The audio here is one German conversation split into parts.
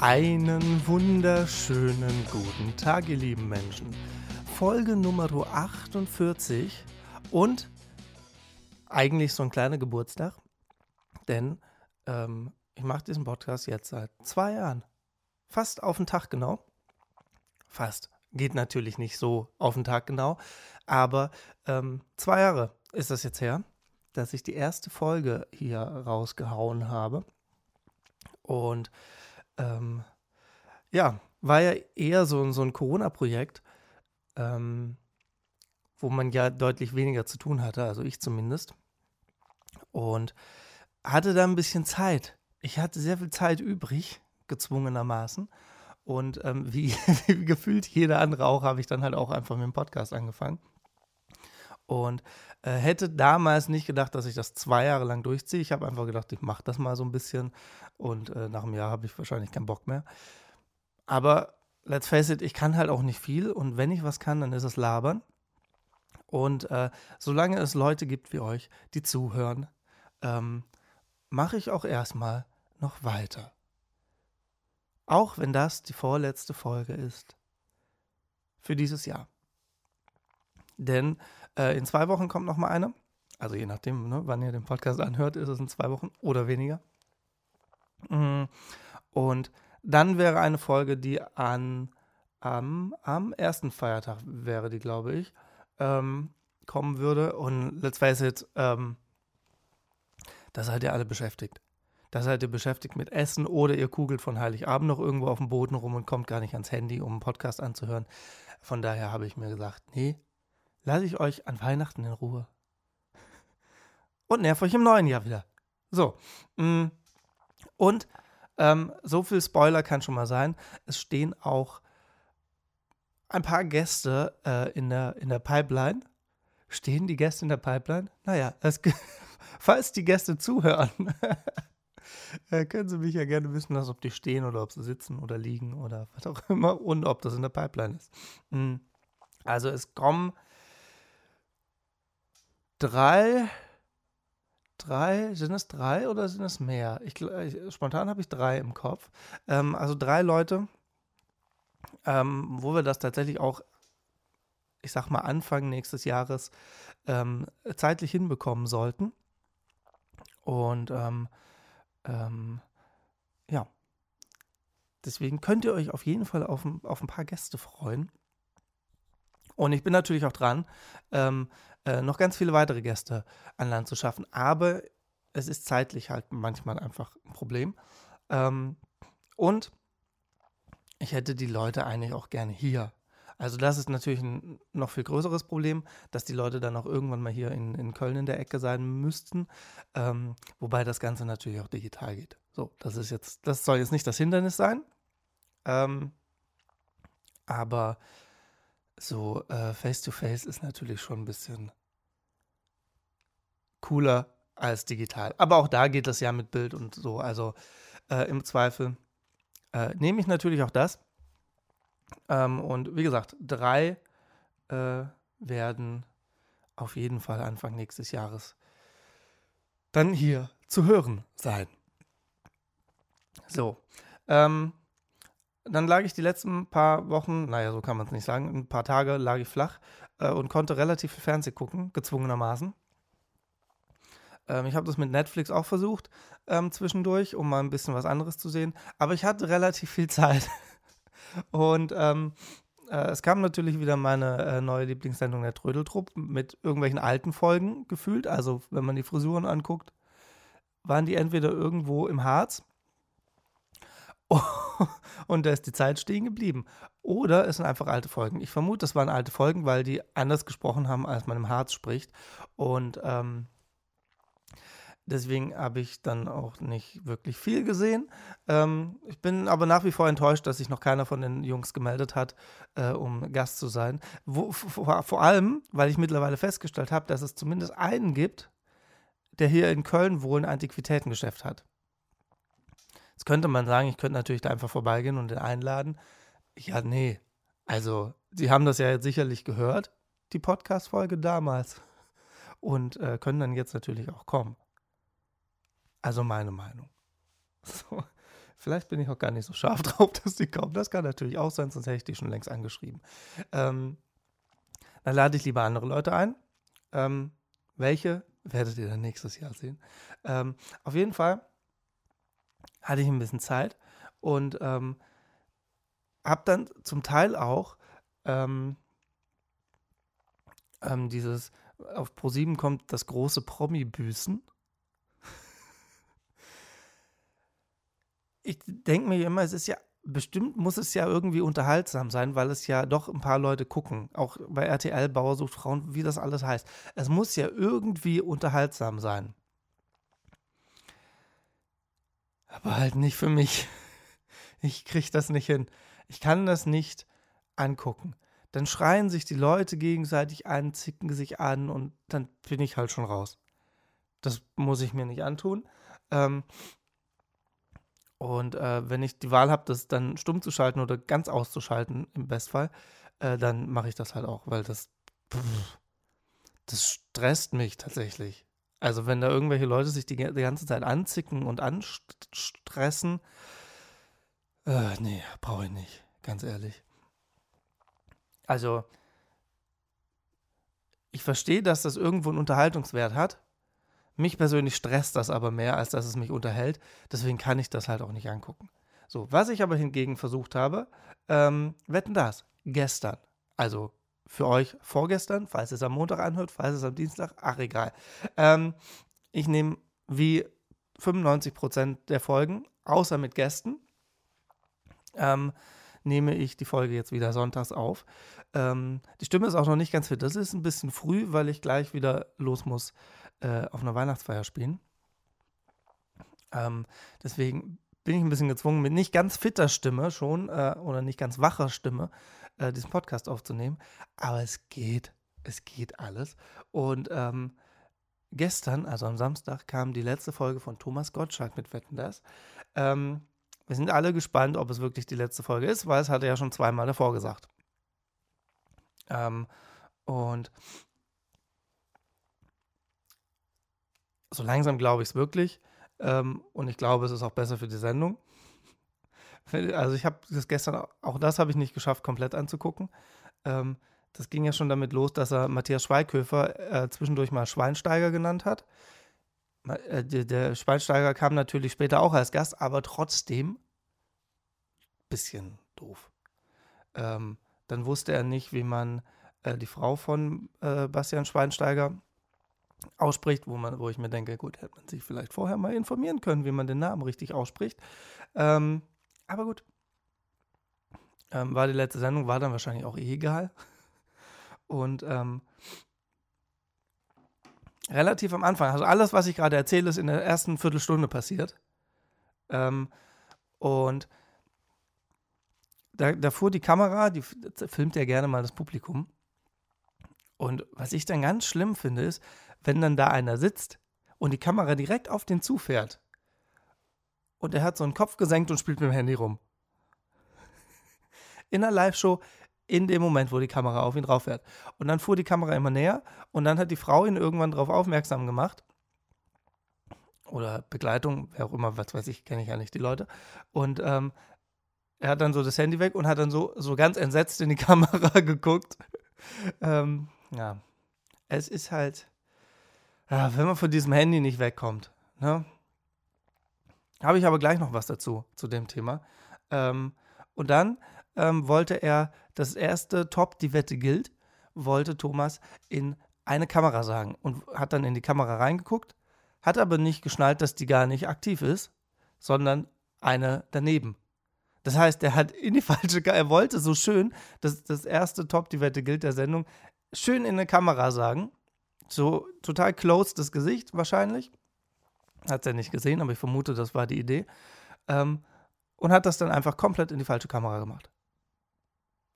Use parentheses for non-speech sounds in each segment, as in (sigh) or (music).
Einen wunderschönen guten Tag, ihr lieben Menschen. Folge Nummer 48 und eigentlich so ein kleiner Geburtstag, denn ähm, ich mache diesen Podcast jetzt seit zwei Jahren. Fast auf den Tag genau. Fast. Geht natürlich nicht so auf den Tag genau, aber ähm, zwei Jahre ist das jetzt her, dass ich die erste Folge hier rausgehauen habe. Und ähm, ja, war ja eher so, so ein Corona-Projekt, ähm, wo man ja deutlich weniger zu tun hatte, also ich zumindest. Und hatte da ein bisschen Zeit. Ich hatte sehr viel Zeit übrig, gezwungenermaßen. Und ähm, wie, (laughs) wie, gefühlt jeder andere auch, habe ich dann halt auch einfach mit dem Podcast angefangen. Und äh, hätte damals nicht gedacht, dass ich das zwei Jahre lang durchziehe. Ich habe einfach gedacht, ich mache das mal so ein bisschen. Und äh, nach einem Jahr habe ich wahrscheinlich keinen Bock mehr. Aber let's face it, ich kann halt auch nicht viel. Und wenn ich was kann, dann ist es labern. Und äh, solange es Leute gibt wie euch, die zuhören, ähm, mache ich auch erstmal noch weiter. Auch wenn das die vorletzte Folge ist für dieses Jahr. Denn äh, in zwei Wochen kommt noch mal eine. Also je nachdem, ne, wann ihr den Podcast anhört, ist es in zwei Wochen oder weniger. Mm, und dann wäre eine Folge, die an am, am ersten Feiertag wäre die, glaube ich, ähm, kommen würde. Und let's face it, ähm, da seid ihr alle beschäftigt. Da seid ihr beschäftigt mit Essen oder ihr kugelt von Heiligabend noch irgendwo auf dem Boden rum und kommt gar nicht ans Handy, um einen Podcast anzuhören. Von daher habe ich mir gesagt, nee, lasse ich euch an Weihnachten in Ruhe. (laughs) Und nerv euch im neuen Jahr wieder. So. Mm, und ähm, so viel Spoiler kann schon mal sein. Es stehen auch ein paar Gäste äh, in, der, in der Pipeline. Stehen die Gäste in der Pipeline? Naja, es, (laughs) falls die Gäste zuhören, (laughs) äh, können sie mich ja gerne wissen lassen, ob die stehen oder ob sie sitzen oder liegen oder was auch immer und ob das in der Pipeline ist. Mm. Also es kommen drei, drei, sind es drei oder sind es mehr? Ich, spontan habe ich drei im Kopf. Ähm, also drei Leute, ähm, wo wir das tatsächlich auch, ich sag mal, Anfang nächstes Jahres ähm, zeitlich hinbekommen sollten. Und ähm, ähm, ja, deswegen könnt ihr euch auf jeden Fall auf, auf ein paar Gäste freuen. Und ich bin natürlich auch dran, ähm, äh, noch ganz viele weitere Gäste an Land zu schaffen. Aber es ist zeitlich halt manchmal einfach ein Problem. Ähm, und ich hätte die Leute eigentlich auch gerne hier. Also das ist natürlich ein noch viel größeres Problem, dass die Leute dann auch irgendwann mal hier in, in Köln in der Ecke sein müssten. Ähm, wobei das Ganze natürlich auch digital geht. So, das ist jetzt, das soll jetzt nicht das Hindernis sein. Ähm, aber so äh, Face-to-Face -face ist natürlich schon ein bisschen cooler als digital. Aber auch da geht das ja mit Bild und so. Also äh, im Zweifel äh, nehme ich natürlich auch das. Ähm, und wie gesagt, drei äh, werden auf jeden Fall Anfang nächstes Jahres dann hier zu hören sein. So. Ähm, dann lag ich die letzten paar Wochen, naja, so kann man es nicht sagen, ein paar Tage lag ich flach äh, und konnte relativ viel Fernsehen gucken, gezwungenermaßen. Ähm, ich habe das mit Netflix auch versucht ähm, zwischendurch, um mal ein bisschen was anderes zu sehen. Aber ich hatte relativ viel (laughs) Zeit. und ähm, äh, es kam natürlich wieder meine äh, neue Lieblingssendung der Trödeltrupp mit irgendwelchen alten Folgen gefühlt. Also, wenn man die Frisuren anguckt, waren die entweder irgendwo im Harz und da ist die Zeit stehen geblieben. Oder es sind einfach alte Folgen. Ich vermute, das waren alte Folgen, weil die anders gesprochen haben, als man im Harz spricht. Und ähm, deswegen habe ich dann auch nicht wirklich viel gesehen. Ähm, ich bin aber nach wie vor enttäuscht, dass sich noch keiner von den Jungs gemeldet hat, äh, um Gast zu sein. Wo, vor, vor allem, weil ich mittlerweile festgestellt habe, dass es zumindest einen gibt, der hier in Köln wohl ein Antiquitätengeschäft hat. Jetzt könnte man sagen, ich könnte natürlich da einfach vorbeigehen und den einladen. Ja, nee. Also, Sie haben das ja jetzt sicherlich gehört, die Podcast-Folge damals. Und äh, können dann jetzt natürlich auch kommen. Also meine Meinung. (laughs) So, Vielleicht bin ich auch gar nicht so scharf (laughs) drauf, dass die kommen. Das kann natürlich auch sein, sonst hätte ich die schon längst angeschrieben. Ähm, dann lade ich lieber andere Leute ein. Ähm, welche werdet ihr dann nächstes Jahr sehen. Ähm, auf jeden Fall hatte ich ein bisschen Zeit und ähm, habe dann zum Teil auch ähm, ähm, dieses, auf Pro7 kommt das große Promi-Büßen. ich denke mir immer, es ist ja, bestimmt muss es ja irgendwie unterhaltsam sein, weil es ja doch ein paar Leute gucken. Auch bei RTL, Bauer sucht Frauen, wie das alles heißt. Es muss ja irgendwie unterhaltsam sein. Aber halt nicht für mich. Ich kriege das nicht hin. Ich kann das nicht angucken. Dann schreien sich die Leute gegenseitig an, zicken sich an und dann bin ich halt schon raus. Das muss ich mir nicht antun. Ähm, und äh, wenn ich die Wahl habe, das dann stumm zu schalten oder ganz auszuschalten, im Bestfall, äh, dann mache ich das halt auch, weil das, pff, das stresst mich tatsächlich. Also wenn da irgendwelche Leute sich die, die ganze Zeit anzicken und anstressen, äh, nee, brauche ich nicht, ganz ehrlich. Also, ich verstehe, dass das irgendwo einen Unterhaltungswert hat, mich persönlich stresst das aber mehr, als dass es mich unterhält. Deswegen kann ich das halt auch nicht angucken. So, was ich aber hingegen versucht habe, ähm, wetten das, gestern. Also für euch vorgestern, falls es am Montag anhört, falls es am Dienstag, ach egal. Ähm, ich nehme wie 95% der Folgen, außer mit Gästen, ähm, nehme ich die Folge jetzt wieder sonntags auf. Ähm, die Stimme ist auch noch nicht ganz fit. Das ist ein bisschen früh, weil ich gleich wieder los muss äh, auf einer Weihnachtsfeier spielen. Ähm, deswegen bin ich ein bisschen gezwungen, mit nicht ganz fitter Stimme schon äh, oder nicht ganz wacher Stimme äh, diesen Podcast aufzunehmen. Aber es geht. Es geht alles. Und ähm, gestern, also am Samstag, kam die letzte Folge von Thomas Gottschalk mit Wetten das. Ähm, wir sind alle gespannt, ob es wirklich die letzte Folge ist, weil es hat er ja schon zweimal davor gesagt. Ähm, und so langsam glaube ich es wirklich. Ähm, und ich glaube, es ist auch besser für die Sendung. Also ich habe das gestern, auch das habe ich nicht geschafft, komplett anzugucken. Ähm, das ging ja schon damit los, dass er Matthias Schweighöfer äh, zwischendurch mal Schweinsteiger genannt hat. Äh, der, Schweinsteiger kam natürlich später auch als Gast, aber trotzdem bisschen doof. Ähm, dann wusste er nicht, wie man äh, die Frau von äh, Bastian Schweinsteiger ausspricht, wo, man, wo ich mir denke, gut, hätte man sich vielleicht vorher mal informieren können, wie man den Namen richtig ausspricht. Ähm, aber gut. Ähm, war die letzte Sendung, war dann wahrscheinlich auch eh egal. (laughs) Und ähm, relativ am Anfang, also alles, was ich gerade erzähle, ist in der ersten Viertelstunde passiert. Ähm, und da, da fuhr die Kamera, die filmt ja gerne mal das Publikum. Und was ich dann ganz schlimm finde, ist, wenn dann da einer sitzt und die Kamera direkt auf den zufährt und er hat so einen Kopf gesenkt und spielt mit dem Handy rum. (laughs) In der Live-Show, in dem Moment, wo die Kamera auf ihn drauf fährt. Und dann fuhr die Kamera immer näher und dann hat die Frau ihn irgendwann darauf aufmerksam gemacht. Oder Begleitung, wer auch immer, was weiß ich, kenne ich ja nicht die Leute. Und ähm, er hat dann so das Handy weg und hat dann so, so ganz entsetzt in die (laughs) Kamera geguckt. ähm, ja, es ist halt, ja, wenn man von diesem Handy nicht wegkommt, ne? Habe ich aber gleich noch was dazu, zu dem Thema. Ähm, und dann ähm, wollte er das erste Top, die Wette gilt, wollte Thomas in eine Kamera sagen und hat dann in die Kamera reingeguckt, hat aber nicht geschnallt, dass die gar nicht aktiv ist, sondern eine daneben. Das heißt, er hat in die (laughs) falsche, er wollte so schön, dass das erste Top, die Wette gilt der Sendung, schön in eine Kamera sagen so total close das Gesicht wahrscheinlich. Hat er nicht gesehen, aber ich vermute, das war die Idee. Ähm, und hat das dann einfach komplett in die falsche Kamera gemacht.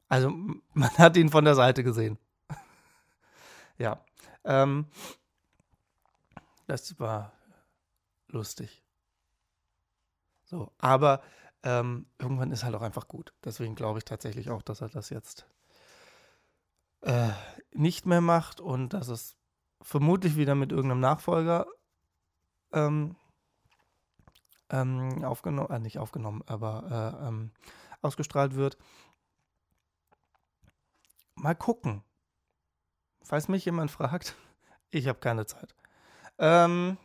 Also (laughs) man hat ihn von der Seite gesehen. (laughs) ja. Ähm, das war lustig. So, aber ähm, irgendwann ist halt auch einfach gut. Deswegen glaube ich tatsächlich auch, dass er das jetzt äh, nicht mehr macht und dass es vermutlich wieder mit irgendeinem Nachfolger ähm, ähm, aufgenommen, äh, nicht aufgenommen, aber äh, ähm, ausgestrahlt wird. Mal gucken. Falls mich jemand (laughs) fragt, ich habe keine Zeit. Ähm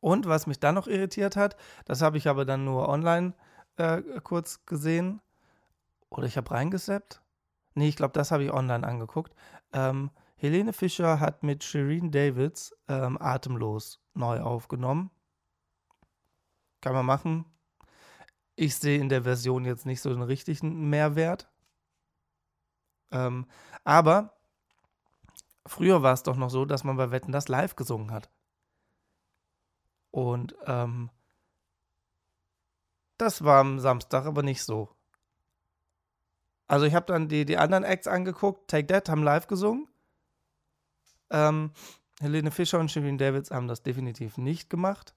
und was mich dann noch irritiert hat, das habe ich aber dann nur online äh, kurz gesehen. Oder ich habe reingesappt. Nee, ich glaube, das habe ich online angeguckt. Ähm, Helene Fischer hat mit Shireen Davids ähm, Atemlos neu aufgenommen. Kann man machen. Ich sehe in der Version jetzt nicht so einen richtigen Mehrwert. Ähm, aber früher war es doch noch so, dass man bei Wetten das live gesungen hat. Und ähm, das war am Samstag aber nicht so. Also ich habe dann die, die anderen Acts angeguckt. Take That haben live gesungen. Ähm, Helene Fischer und Shirin Davids haben das definitiv nicht gemacht.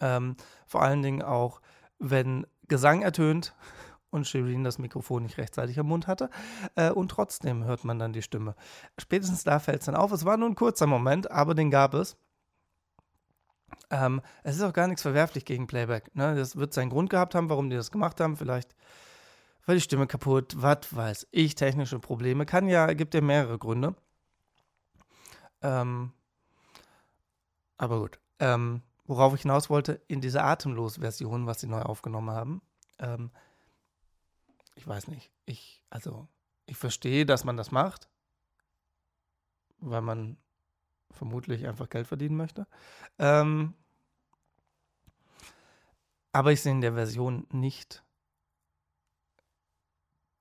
Ähm, vor allen Dingen auch, wenn Gesang ertönt und Shirin das Mikrofon nicht rechtzeitig am Mund hatte. Äh, und trotzdem hört man dann die Stimme. Spätestens da fällt es dann auf. Es war nur ein kurzer Moment, aber den gab es. Ähm, es ist auch gar nichts verwerflich gegen Playback. Ne? Das wird seinen Grund gehabt haben, warum die das gemacht haben. Vielleicht war die Stimme kaputt, was weiß ich, technische Probleme. Kann ja, gibt ja mehrere Gründe. Ähm, aber gut. Ähm, worauf ich hinaus wollte, in dieser Atemlos-Version, was sie neu aufgenommen haben, ähm, ich weiß nicht, ich, also, ich verstehe, dass man das macht, weil man vermutlich einfach Geld verdienen möchte. Ähm, aber ich sehe in der Version nicht.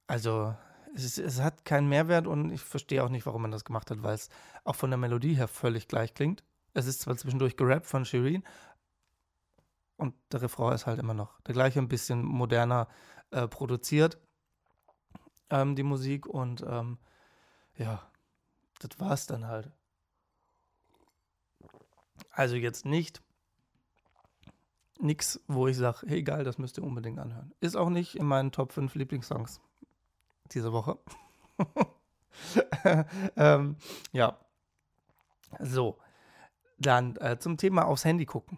Also, es, es, hat keinen Mehrwert und ich verstehe auch nicht, warum man das gemacht hat, weil es auch von der Melodie her völlig gleich klingt. Es ist zwar zwischendurch gerappt von Shirin und der Refrain ist halt immer noch der gleiche, ein bisschen moderner äh, produziert, ähm, die Musik und ähm, ja, das war's dann halt. Also jetzt nicht nichts, wo ich sage, hey geil, das müsst ihr unbedingt anhören. Ist auch nicht in meinen Top 5 Lieblingssongs diese Woche. (laughs) ähm, ja. So. Dann äh, zum Thema aufs Handy gucken.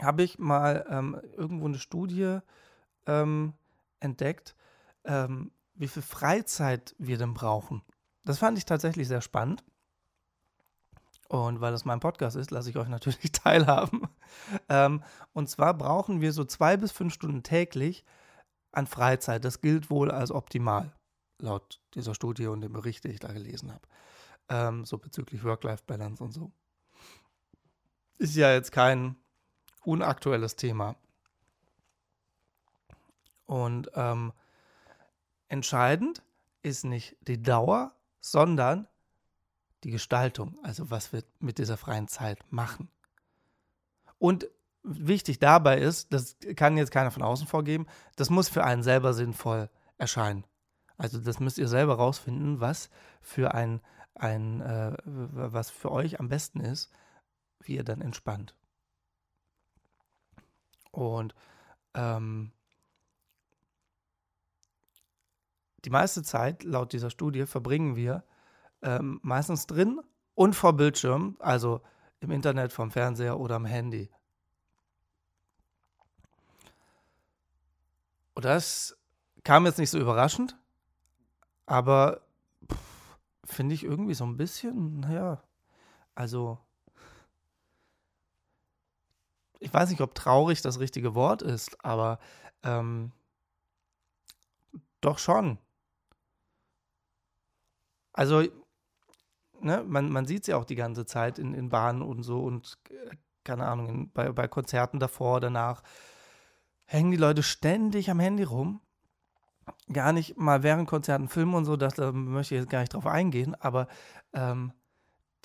Habe ich mal ähm, irgendwo eine Studie ähm, entdeckt, ähm, wie viel Freizeit wir denn brauchen. Das fand ich tatsächlich sehr spannend. Und weil das mein Podcast ist, lasse ich euch natürlich (laughs) teilhaben. Ähm, und zwar brauchen wir so zwei bis fünf Stunden täglich an Freizeit. Das gilt wohl als optimal, laut dieser Studie und dem Bericht, den ich da gelesen habe. Ähm, so bezüglich Work-Life-Balance und so. Ist ja jetzt kein unaktuelles Thema. Und ähm, entscheidend ist nicht die Dauer, sondern die Gestaltung, also was wir mit dieser freien Zeit machen. Und wichtig dabei ist, das kann jetzt keiner von außen vorgeben, das muss für einen selber sinnvoll erscheinen. Also das müsst ihr selber rausfinden, was für ein, ein äh, was für euch am besten ist, wie ihr dann entspannt. Und ähm, die meiste Zeit, laut dieser Studie, verbringen wir ähm, meistens drin und vor Bildschirm, also im Internet, vom Fernseher oder am Handy. Und das kam jetzt nicht so überraschend, aber finde ich irgendwie so ein bisschen, naja, also ich weiß nicht, ob traurig das richtige Wort ist, aber ähm, doch schon. Also ne, man, man sieht sie auch die ganze Zeit in, in Bahnen und so und äh, keine Ahnung, in, bei, bei Konzerten davor, danach hängen die Leute ständig am Handy rum. Gar nicht mal während Konzerten filmen und so, das, da möchte ich jetzt gar nicht drauf eingehen, aber ähm,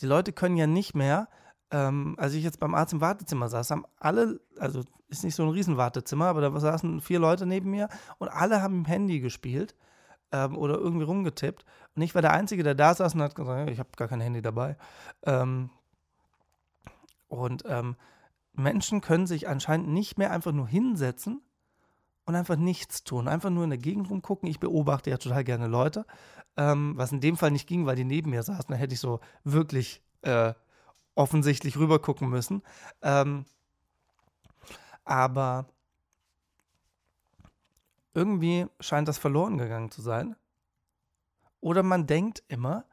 die Leute können ja nicht mehr, ähm, als ich jetzt beim Arzt im Wartezimmer saß, haben alle, also ist nicht so ein Riesenwartezimmer, aber da saßen vier Leute neben mir und alle haben im Handy gespielt ähm, oder irgendwie rumgetippt. Und ich war der Einzige, der da saß und hat gesagt, ich habe gar kein Handy dabei. Ähm, und ähm, Menschen können sich anscheinend nicht mehr einfach nur hinsetzen und einfach nichts tun, einfach nur in der Gegend rumgucken. Ich beobachte ja total gerne Leute, ähm, was in dem Fall nicht ging, weil die neben mir saßen. Da hätte ich so wirklich äh, offensichtlich rüber gucken müssen. Ähm, aber irgendwie scheint das verloren gegangen zu sein. Oder man denkt immer,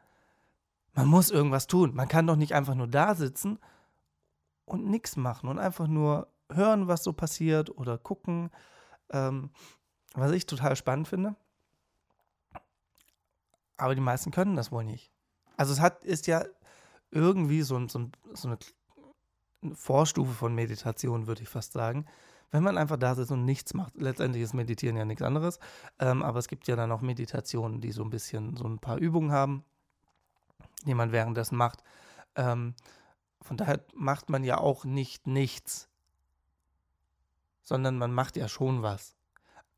man muss irgendwas tun. Man kann doch nicht einfach nur da sitzen und nichts machen und einfach nur hören, was so passiert oder gucken. Ähm, was ich total spannend finde. Aber die meisten können das wohl nicht. Also es hat, ist ja irgendwie so, so, so eine Vorstufe von Meditation, würde ich fast sagen. Wenn man einfach da sitzt und nichts macht. Letztendlich ist Meditieren ja nichts anderes. Ähm, aber es gibt ja dann auch Meditationen, die so ein bisschen so ein paar Übungen haben, die man währenddessen macht. Ähm, von daher macht man ja auch nicht nichts, sondern man macht ja schon was.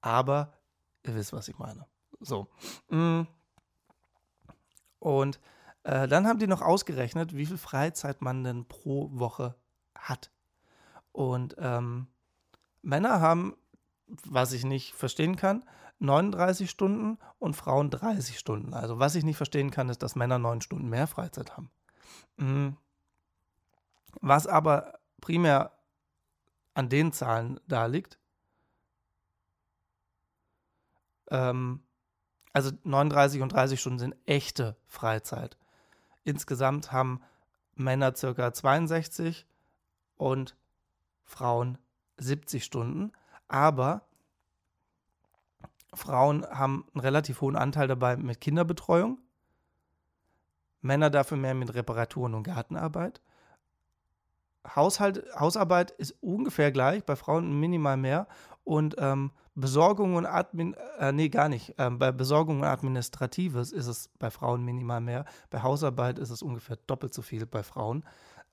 Aber ihr wisst, was ich meine. So. Mm. Und äh, dann haben die noch ausgerechnet, wie viel Freizeit man denn pro Woche hat. Und ähm, Männer haben, was ich nicht verstehen kann, 39 Stunden und Frauen 30 Stunden. Also was ich nicht verstehen kann, ist, dass Männer 9 Stunden mehr Freizeit haben. Mhm. Was aber primär an den Zahlen da liegt, ähm, also 39 und 30 Stunden sind echte Freizeit. Insgesamt haben Männer circa 62 und Frauen 70 Stunden. Aber Frauen haben einen relativ hohen Anteil dabei mit Kinderbetreuung. Männer dafür mehr mit Reparaturen und Gartenarbeit. Haushalt, Hausarbeit ist ungefähr gleich, bei Frauen minimal mehr. Und ähm, Besorgung und Admin, äh, nee, gar nicht. Ähm, bei Besorgung und Administratives ist es bei Frauen minimal mehr. Bei Hausarbeit ist es ungefähr doppelt so viel bei Frauen.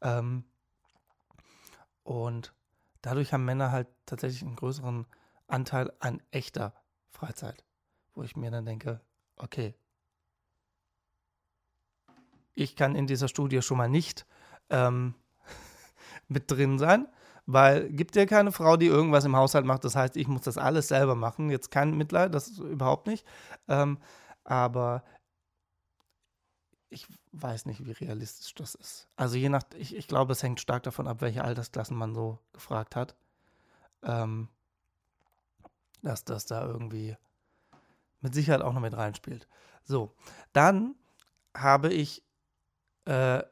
Ähm, und dadurch haben Männer halt tatsächlich einen größeren Anteil an echter Freizeit, wo ich mir dann denke, okay, ich kann in dieser Studie schon mal nicht ähm, mit drin sein, weil gibt ja keine Frau, die irgendwas im Haushalt macht. Das heißt, ich muss das alles selber machen. Jetzt kein Mitleid, das überhaupt nicht. Ähm, aber ich weiß nicht, wie realistisch das ist. Also je nach, ich, ich glaube, es hängt stark davon ab, welche Altersklassen man so gefragt hat. Ähm, dass das da irgendwie mit Sicherheit auch noch mit reinspielt. So, dann habe ich äh,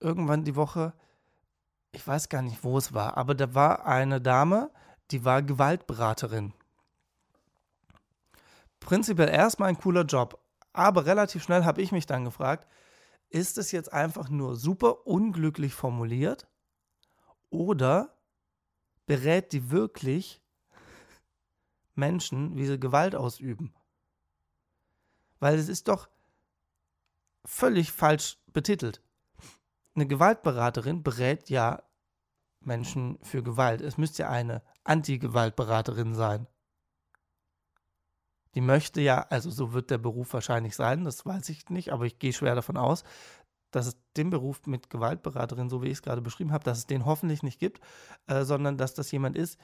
irgendwann die Woche, ich weiß gar nicht, wo es war, aber da war eine Dame, die war Gewaltberaterin. Prinzipiell erstmal ein cooler Job, aber relativ schnell habe ich mich dann gefragt, ist es jetzt einfach nur super unglücklich formuliert oder berät die wirklich Menschen, wie sie Gewalt ausüben? Weil es ist doch völlig falsch betitelt. Eine Gewaltberaterin berät ja Menschen für Gewalt. Es müsste ja eine Anti-Gewaltberaterin sein. Die möchte ja, also so wird der Beruf wahrscheinlich sein, das weiß ich nicht, aber ich gehe schwer davon aus, dass es den Beruf mit Gewaltberaterin, so wie ich es gerade beschrieben habe, dass es den hoffentlich nicht gibt, äh, sondern dass das jemand ist,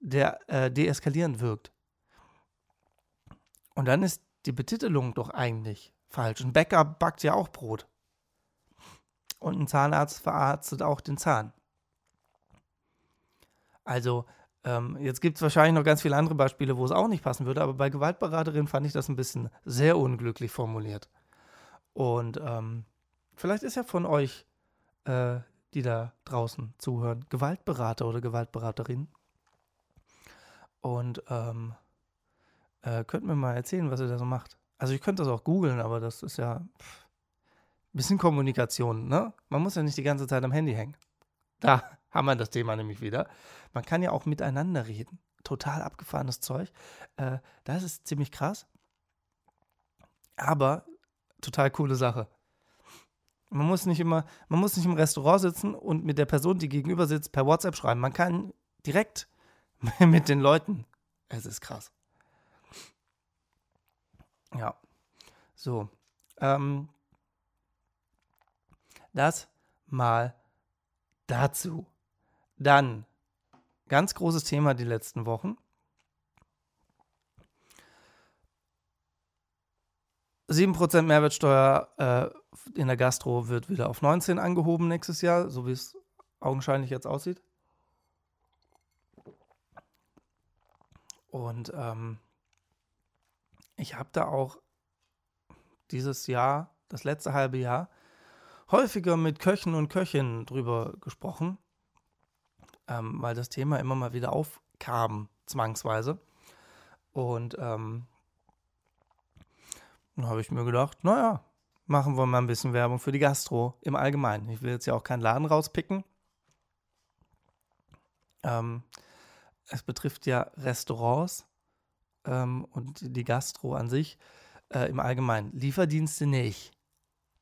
der äh, deeskalierend wirkt. Und dann ist die Betitelung doch eigentlich falsch. Ein Bäcker backt ja auch Brot. Und ein Zahnarzt verarztet auch den Zahn. Also, ähm, jetzt gibt es wahrscheinlich noch ganz viele andere Beispiele, wo es auch nicht passen würde, aber bei Gewaltberaterin fand ich das ein bisschen sehr unglücklich formuliert. Und ähm, vielleicht ist ja von euch, äh, die da draußen zuhören, Gewaltberater oder Gewaltberaterin. Und ähm, äh, könnt mir mal erzählen, was ihr da so macht. Also ich könnte das auch googeln, aber das ist ja ein bisschen Kommunikation, ne? Man muss ja nicht die ganze Zeit am Handy hängen. Da (laughs) haben wir das Thema nämlich wieder. Man kann ja auch miteinander reden. Total abgefahrenes Zeug. Äh, das ist ziemlich krass. Aber total coole Sache. Man muss nicht immer, man muss nicht im Restaurant sitzen und mit der Person, die gegenüber sitzt, per WhatsApp schreiben. Man kann direkt (laughs) mit den Leuten. Es ist krass. Ja. So. Ähm, das mal dazu. Dann, ganz großes Thema die letzten Wochen. 7% Mehrwertsteuer äh, in der Gastro wird wieder auf 19 angehoben nächstes Jahr, so wie es augenscheinlich jetzt aussieht. Und ähm, ich habe da auch dieses Jahr, das letzte halbe Jahr, häufiger mit Köchen und Köchinnen drüber gesprochen, ähm, weil das Thema immer mal wieder aufkam, zwangsweise. Und ähm, dann habe ich mir gedacht, naja, machen wir mal ein bisschen Werbung für die Gastro im Allgemeinen. Ich will jetzt ja auch keinen Laden rauspicken. Ähm, es betrifft ja Restaurants ähm, und die Gastro an sich äh, im Allgemeinen. Lieferdienste nicht.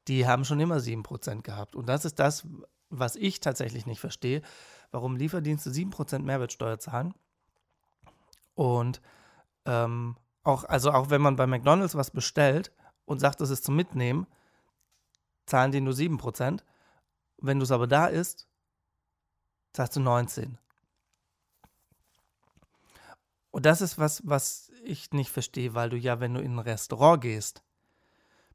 Die haben schon immer 7% gehabt. Und das ist das, was ich tatsächlich nicht verstehe, warum Lieferdienste 7% Mehrwertsteuer zahlen. Und ähm, auch, also auch wenn man bei McDonalds was bestellt und sagt, das ist zum Mitnehmen, zahlen die nur 7%. Wenn du es aber da isst, zahlst du 19. Und das ist was, was ich nicht verstehe, weil du ja, wenn du in ein Restaurant gehst,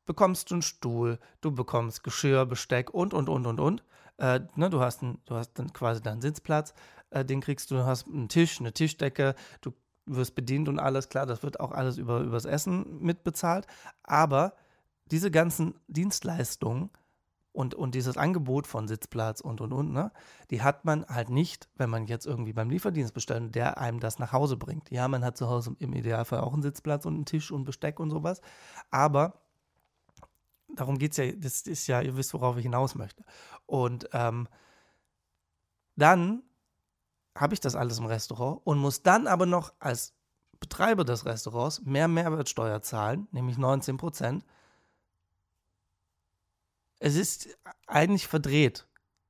bekommst du einen Stuhl, du bekommst Geschirr, Besteck und, und, und, und, und. Äh, ne, du, hast ein, du hast dann quasi deinen Sitzplatz, äh, den kriegst du, du hast einen Tisch, eine Tischdecke, du wirst bedient und alles, klar, das wird auch alles über, übers Essen mitbezahlt. Aber diese ganzen Dienstleistungen und, und dieses Angebot von Sitzplatz und und und, ne, die hat man halt nicht, wenn man jetzt irgendwie beim Lieferdienst bestellt, der einem das nach Hause bringt. Ja, man hat zu Hause im Idealfall auch einen Sitzplatz und einen Tisch und Besteck und sowas. Aber darum geht es ja, das ist ja, ihr wisst, worauf ich hinaus möchte. Und ähm, dann habe ich das alles im Restaurant und muss dann aber noch als Betreiber des Restaurants mehr Mehrwertsteuer zahlen, nämlich 19 Prozent, es ist eigentlich verdreht.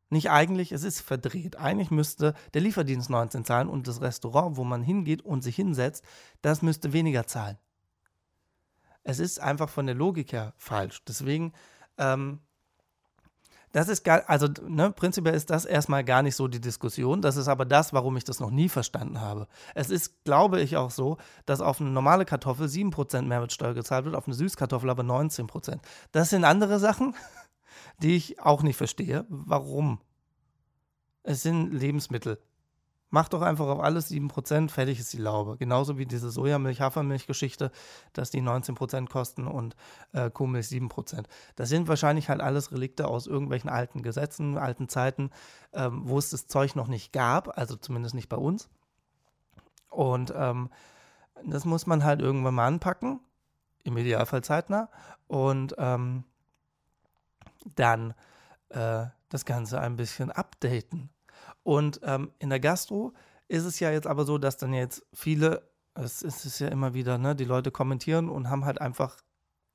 Nicht eigentlich, es ist verdreht. Eigentlich müsste der Lieferdienst 19 zahlen und das Restaurant, wo man hingeht und sich hinsetzt, das müsste weniger zahlen. Es ist einfach von der Logik her falsch. Deswegen, ähm, das ist gar, also ne, prinzipiell ist das erstmal gar nicht so die Diskussion. Das ist aber das, warum ich das noch nie verstanden habe. Es ist, glaube ich, auch so, dass auf eine normale Kartoffel 7% Mehrwertsteuer gezahlt wird, auf eine Süßkartoffel aber 19%. Das sind andere Sachen (laughs) die ich auch nicht verstehe. Warum? Es sind Lebensmittel. Mach doch einfach auf alles 7%, fertig ist die Laube. Genauso wie diese Sojamilch-Hafermilch-Geschichte, dass die 19% kosten und äh, Kuhmilch 7%. Das sind wahrscheinlich halt alles Relikte aus irgendwelchen alten Gesetzen, alten Zeiten, ähm, wo es das Zeug noch nicht gab, also zumindest nicht bei uns. Und ähm, das muss man halt irgendwann mal anpacken, im Idealfall zeitnah. Und ähm, dann äh, das Ganze ein bisschen updaten. Und ähm, in der Gastro ist es ja jetzt aber so, dass dann jetzt viele, es ist ja immer wieder, ne, die Leute kommentieren und haben halt einfach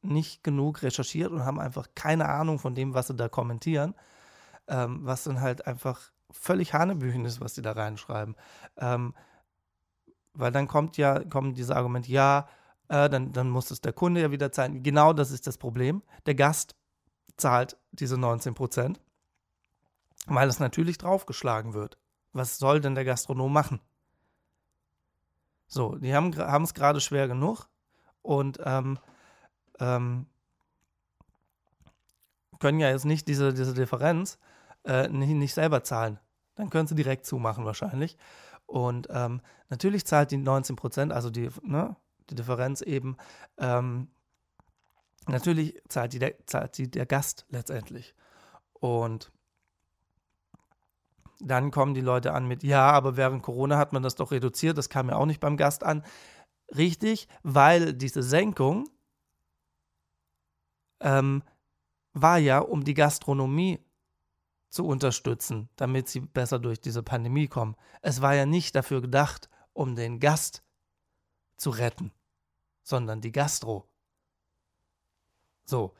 nicht genug recherchiert und haben einfach keine Ahnung von dem, was sie da kommentieren, ähm, was dann halt einfach völlig Hanebüchen ist, was sie da reinschreiben. Ähm, weil dann kommt ja, kommen diese Argumente, ja, äh, dann, dann muss es der Kunde ja wieder zahlen. Genau das ist das Problem. Der Gast zahlt diese 19 Prozent, weil es natürlich draufgeschlagen wird. Was soll denn der Gastronom machen? So, die haben es gerade schwer genug und ähm, ähm, können ja jetzt nicht diese, diese Differenz äh, nicht, nicht selber zahlen. Dann können sie direkt zumachen wahrscheinlich. Und ähm, natürlich zahlt die 19 Prozent, also die, ne, die Differenz eben, ähm, Natürlich zahlt die, zahlt die der Gast letztendlich. Und dann kommen die Leute an mit, ja, aber während Corona hat man das doch reduziert, das kam ja auch nicht beim Gast an. Richtig, weil diese Senkung ähm, war ja, um die Gastronomie zu unterstützen, damit sie besser durch diese Pandemie kommen. Es war ja nicht dafür gedacht, um den Gast zu retten, sondern die Gastro. So,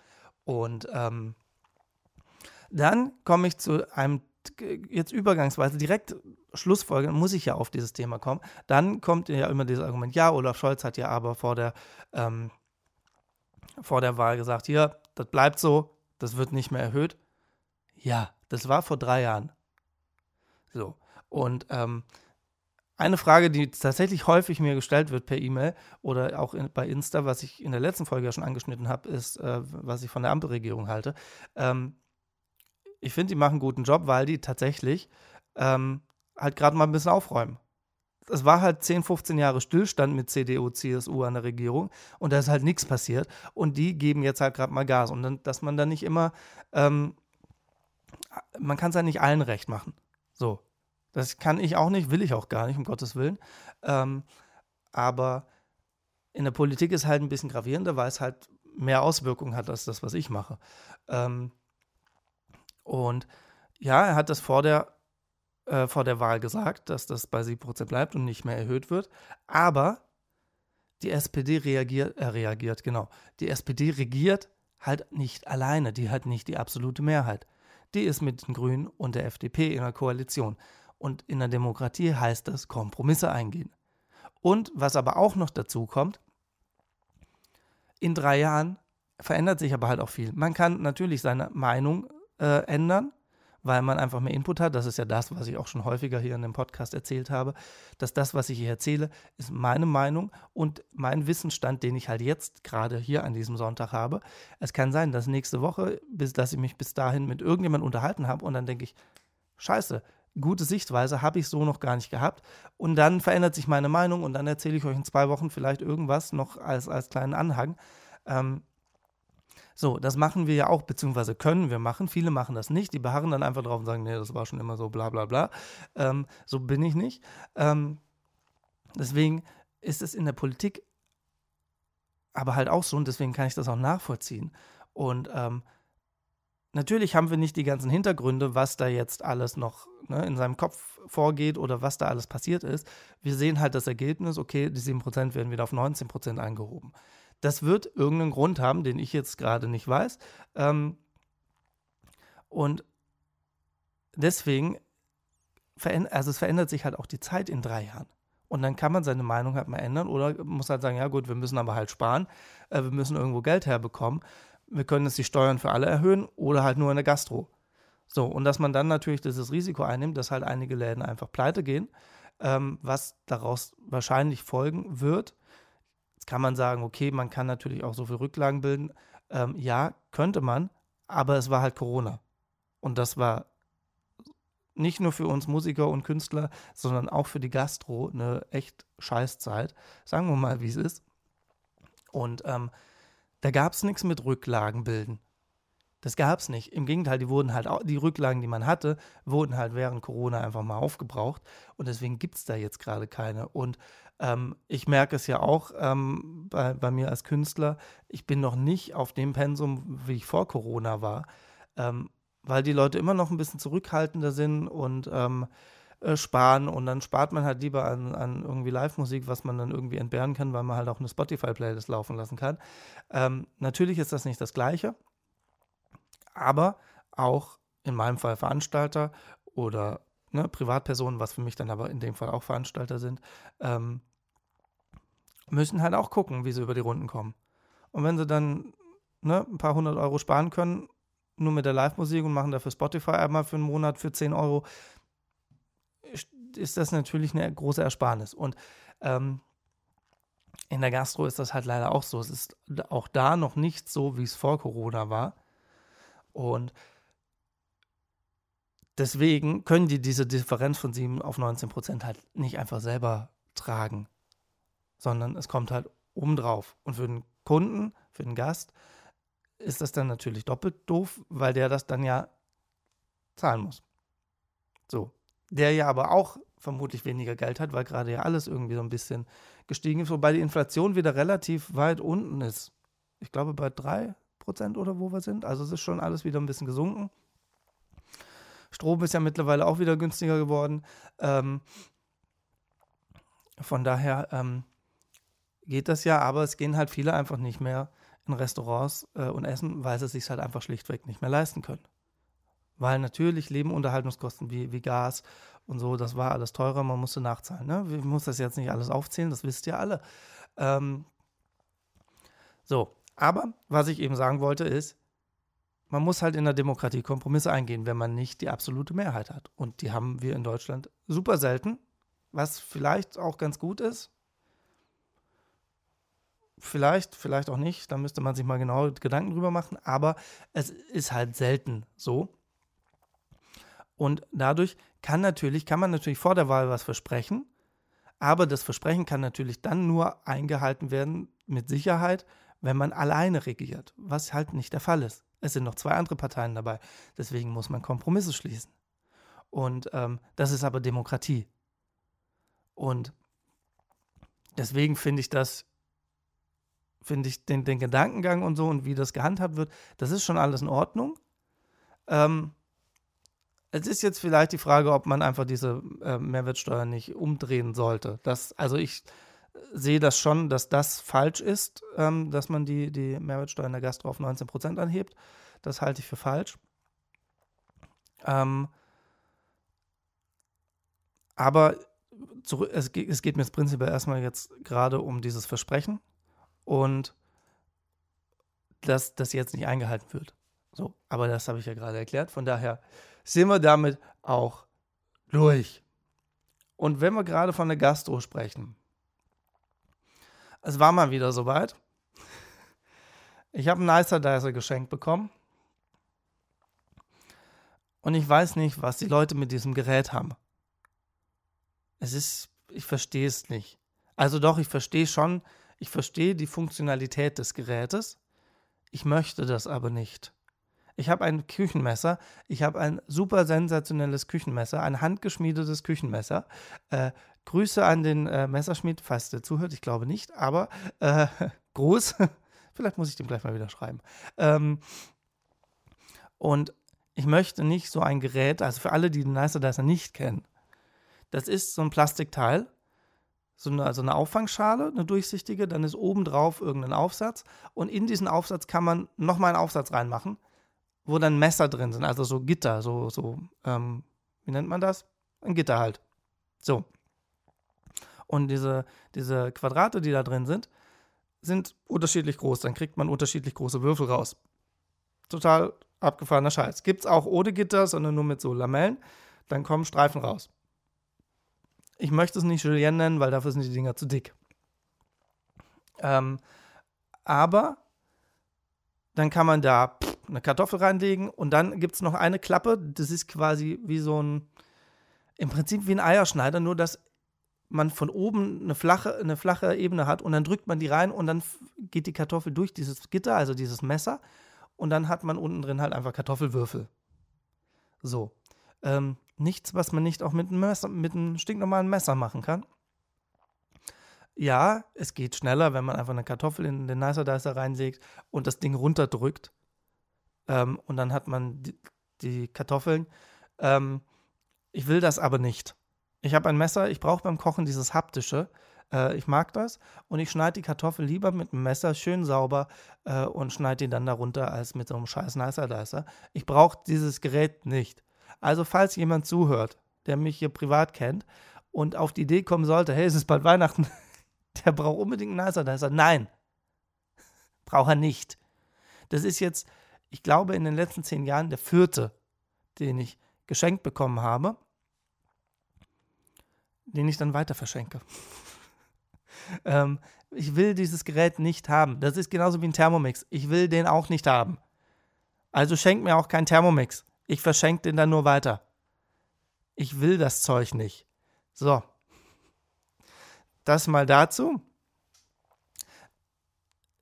und ähm, dann komme ich zu einem, jetzt übergangsweise direkt Schlussfolge, muss ich ja auf dieses Thema kommen. Dann kommt ja immer dieses Argument, ja, Olaf Scholz hat ja aber vor der, ähm, vor der Wahl gesagt, hier, das bleibt so, das wird nicht mehr erhöht. Ja, das war vor drei Jahren. So, und ähm, eine Frage, die tatsächlich häufig mir gestellt wird per E-Mail oder auch in, bei Insta, was ich in der letzten Folge ja schon angeschnitten habe, ist, äh, was ich von der Ampelregierung halte. Ähm, ich finde, die machen einen guten Job, weil die tatsächlich ähm, halt gerade mal ein bisschen aufräumen. Es war halt 10, 15 Jahre Stillstand mit CDU, CSU an der Regierung und da ist halt nichts passiert. Und die geben jetzt halt gerade mal Gas. Und dann, dass man dann nicht immer, ähm, man kann es ja nicht allen recht machen. So. Das kann ich auch nicht, will ich auch gar nicht, um Gottes Willen. Ähm, aber in der Politik ist halt ein bisschen gravierender, weil es halt mehr Auswirkungen hat als das, was ich mache. Ähm, und ja, er hat das vor der, äh, vor der Wahl gesagt, dass das bei 7% bleibt und nicht mehr erhöht wird. Aber die SPD reagiert, äh, reagiert, genau. Die SPD regiert halt nicht alleine. Die hat nicht die absolute Mehrheit. Die ist mit den Grünen und der FDP in der Koalition. Und in der Demokratie heißt das Kompromisse eingehen. Und was aber auch noch dazu kommt, in drei Jahren verändert sich aber halt auch viel. Man kann natürlich seine Meinung äh, ändern, weil man einfach mehr Input hat. Das ist ja das, was ich auch schon häufiger hier in dem Podcast erzählt habe, dass das, was ich hier erzähle, ist meine Meinung und mein Wissensstand, den ich halt jetzt gerade hier an diesem Sonntag habe. Es kann sein, dass nächste Woche, bis dass ich mich bis dahin mit irgendjemandem unterhalten habe und dann denke ich, scheiße, gute Sichtweise habe ich so noch gar nicht gehabt. Und dann verändert sich meine Meinung und dann erzähle ich euch in zwei Wochen vielleicht irgendwas noch als, als kleinen Anhang. Ähm, so, das machen wir ja auch, beziehungsweise können wir machen. Viele machen das nicht. Die beharren dann einfach drauf und sagen, nee, das war schon immer so, bla bla bla. Ähm, so bin ich nicht. Ähm, deswegen ist es in der Politik aber halt auch so und deswegen kann ich das auch nachvollziehen. Und ähm, natürlich haben wir nicht die ganzen Hintergründe, was da jetzt alles noch ne, in seinem Kopf vorgeht oder was da alles passiert ist. Wir sehen halt das Ergebnis, okay, die 7% werden wieder auf 19% eingehoben. Das wird irgendeinen Grund haben, den ich jetzt gerade nicht weiß. Ähm, und deswegen, also es verändert sich halt auch die Zeit in drei Jahren. Und dann kann man seine Meinung halt mal ändern oder muss halt sagen, ja gut, wir müssen aber halt sparen, äh, wir müssen irgendwo Geld herbekommen. Wir können jetzt die Steuern für alle erhöhen oder halt nur in der Gastro. So, und dass man dann natürlich dieses Risiko einnimmt, dass halt einige Läden einfach pleite gehen, ähm, was daraus wahrscheinlich folgen wird, Jetzt kann man sagen, okay, man kann natürlich auch so viel Rücklagen bilden. Ähm, ja, könnte man, aber es war halt Corona. Und das war nicht nur für uns Musiker und Künstler, sondern auch für die Gastro eine echt Scheißzeit. Sagen wir mal, wie es ist. Und ähm, da gab es nichts mit Rücklagen bilden. Das gab es nicht. Im Gegenteil, die wurden halt, die Rücklagen, die man hatte, wurden halt während Corona einfach mal aufgebraucht. Und deswegen gibt es da jetzt gerade keine. Und ähm, ich merke es ja auch ähm, bei, bei, mir als Künstler, ich bin noch nicht auf dem Pensum, wie ich vor Corona war, ähm, weil die Leute immer noch ein bisschen zurückhaltender sind und ähm, äh, sparen. Und dann spart man halt lieber an, an irgendwie Live-Musik, was man dann irgendwie entbehren kann, weil man halt auch eine Spotify-Playlist laufen lassen kann. Ähm, natürlich ist das nicht das Gleiche aber auch in meinem Fall Veranstalter oder ne, Privatpersonen, was für mich dann aber in dem Fall auch Veranstalter sind, ähm, müssen halt auch gucken, wie sie über die Runden kommen. Und wenn sie dann ne, ein paar hundert Euro sparen können, nur mit der Live-Musik und machen dafür Spotify einmal für einen Monat für 10 Euro, ist das natürlich eine große Ersparnis. Und ähm, in der Gastro ist das halt leider auch so. Es ist auch da noch nicht so, wie es vor Corona war. Und deswegen können die diese Differenz von 7 auf 19 Prozent halt nicht einfach selber tragen, sondern es kommt halt obendrauf. Und für den Kunden, für den Gast, ist das dann natürlich doppelt doof, weil der das dann ja zahlen muss. So. Der ja aber auch vermutlich weniger Geld hat, weil gerade ja alles irgendwie so ein bisschen gestiegen ist, wobei die Inflation wieder relativ weit unten ist. Ich glaube bei drei, Prozent oder wo wir sind. Also es ist schon alles wieder ein bisschen gesunken. Strom ist ja mittlerweile auch wieder günstiger geworden. Ähm, von daher ähm, geht das ja, aber es gehen halt viele einfach nicht mehr in Restaurants äh, und essen, weil sie es sich halt einfach schlichtweg nicht mehr leisten können. Weil natürlich leben Unterhaltungskosten wie, wie Gas und so, das war alles teurer, man musste nachzahlen. Ne? Ich muss das jetzt nicht alles aufzählen, das wisst ihr alle. Ähm, so, aber was ich eben sagen wollte ist, man muss halt in der Demokratie Kompromisse eingehen, wenn man nicht die absolute Mehrheit hat. Und die haben wir in Deutschland super selten. was vielleicht auch ganz gut ist. Vielleicht, vielleicht auch nicht, da müsste man sich mal genau Gedanken drüber machen, aber es ist halt selten so. Und dadurch kann natürlich, kann man natürlich vor der Wahl was versprechen, aber das Versprechen kann natürlich dann nur eingehalten werden, mit Sicherheit, wenn man alleine regiert, was halt nicht der Fall ist. Es sind noch zwei andere Parteien dabei, deswegen muss man Kompromisse schließen. Und ähm, das ist aber Demokratie. Und deswegen finde ich das, finde ich den, den, Gedankengang und so und wie das gehandhabt wird, das ist schon alles in Ordnung. Ähm, es ist jetzt vielleicht die Frage, ob man einfach diese äh, Mehrwertsteuer nicht umdrehen sollte. Das, also ich sehe das schon, dass das falsch ist, ähm, dass man die, die Mehrwertsteuer in der Gastro auf 19 Prozent anhebt. Das halte ich für falsch. Ähm, aber zurück, es, es geht mir jetzt prinzipiell erstmal jetzt gerade um dieses Versprechen und dass das jetzt nicht eingehalten wird. So, aber das habe ich ja gerade erklärt. Von daher sind wir damit auch durch. Und wenn wir gerade von der Gastro sprechen, es war mal wieder soweit. Ich habe einen Nicer Dicer geschenkt bekommen. Und ich weiß nicht, was die Leute mit diesem Gerät haben. Es ist, ich verstehe es nicht. Also doch, ich verstehe schon, ich verstehe die Funktionalität des Gerätes. Ich möchte das aber nicht. Ich habe ein Küchenmesser. Ich habe ein super sensationelles Küchenmesser, ein handgeschmiedetes Küchenmesser. Äh, Grüße an den äh, Messerschmied, falls der zuhört. Ich glaube nicht, aber äh, (laughs) Gruß. (laughs) Vielleicht muss ich dem gleich mal wieder schreiben. Ähm, und ich möchte nicht so ein Gerät, also für alle, die den Nicer Dicer nicht kennen, das ist so ein Plastikteil, so eine, also eine Auffangschale, eine durchsichtige, dann ist oben drauf irgendein Aufsatz und in diesen Aufsatz kann man nochmal einen Aufsatz reinmachen wo dann Messer drin sind, also so Gitter, so, so, ähm, wie nennt man das? Ein Gitter halt. So. Und diese, diese Quadrate, die da drin sind, sind unterschiedlich groß. Dann kriegt man unterschiedlich große Würfel raus. Total abgefahrener Scheiß. Gibt es auch ohne Gitter, sondern nur mit so Lamellen. Dann kommen Streifen raus. Ich möchte es nicht Julien nennen, weil dafür sind die Dinger zu dick. Ähm, aber dann kann man da eine Kartoffel reinlegen und dann gibt es noch eine Klappe. Das ist quasi wie so ein, im Prinzip wie ein Eierschneider, nur dass man von oben eine flache, eine flache Ebene hat und dann drückt man die rein und dann geht die Kartoffel durch dieses Gitter, also dieses Messer und dann hat man unten drin halt einfach Kartoffelwürfel. So. Ähm, nichts, was man nicht auch mit einem, Messer, mit einem stinknormalen Messer machen kann. Ja, es geht schneller, wenn man einfach eine Kartoffel in den Nicer Dicer reinlegt und das Ding runterdrückt. Ähm, und dann hat man die, die Kartoffeln. Ähm, ich will das aber nicht. Ich habe ein Messer, ich brauche beim Kochen dieses haptische. Äh, ich mag das. Und ich schneide die Kartoffel lieber mit einem Messer schön sauber äh, und schneide die dann darunter als mit so einem scheiß Nicer Dicer. Ich brauche dieses Gerät nicht. Also, falls jemand zuhört, der mich hier privat kennt und auf die Idee kommen sollte, hey, es ist bald Weihnachten, (laughs) der braucht unbedingt einen Nicer Dicer. Nein, (laughs) braucht er nicht. Das ist jetzt, ich glaube, in den letzten zehn Jahren der vierte, den ich geschenkt bekommen habe, den ich dann weiter verschenke. (laughs) ähm, ich will dieses Gerät nicht haben. Das ist genauso wie ein Thermomix. Ich will den auch nicht haben. Also schenkt mir auch keinen Thermomix. Ich verschenke den dann nur weiter. Ich will das Zeug nicht. So. Das mal dazu.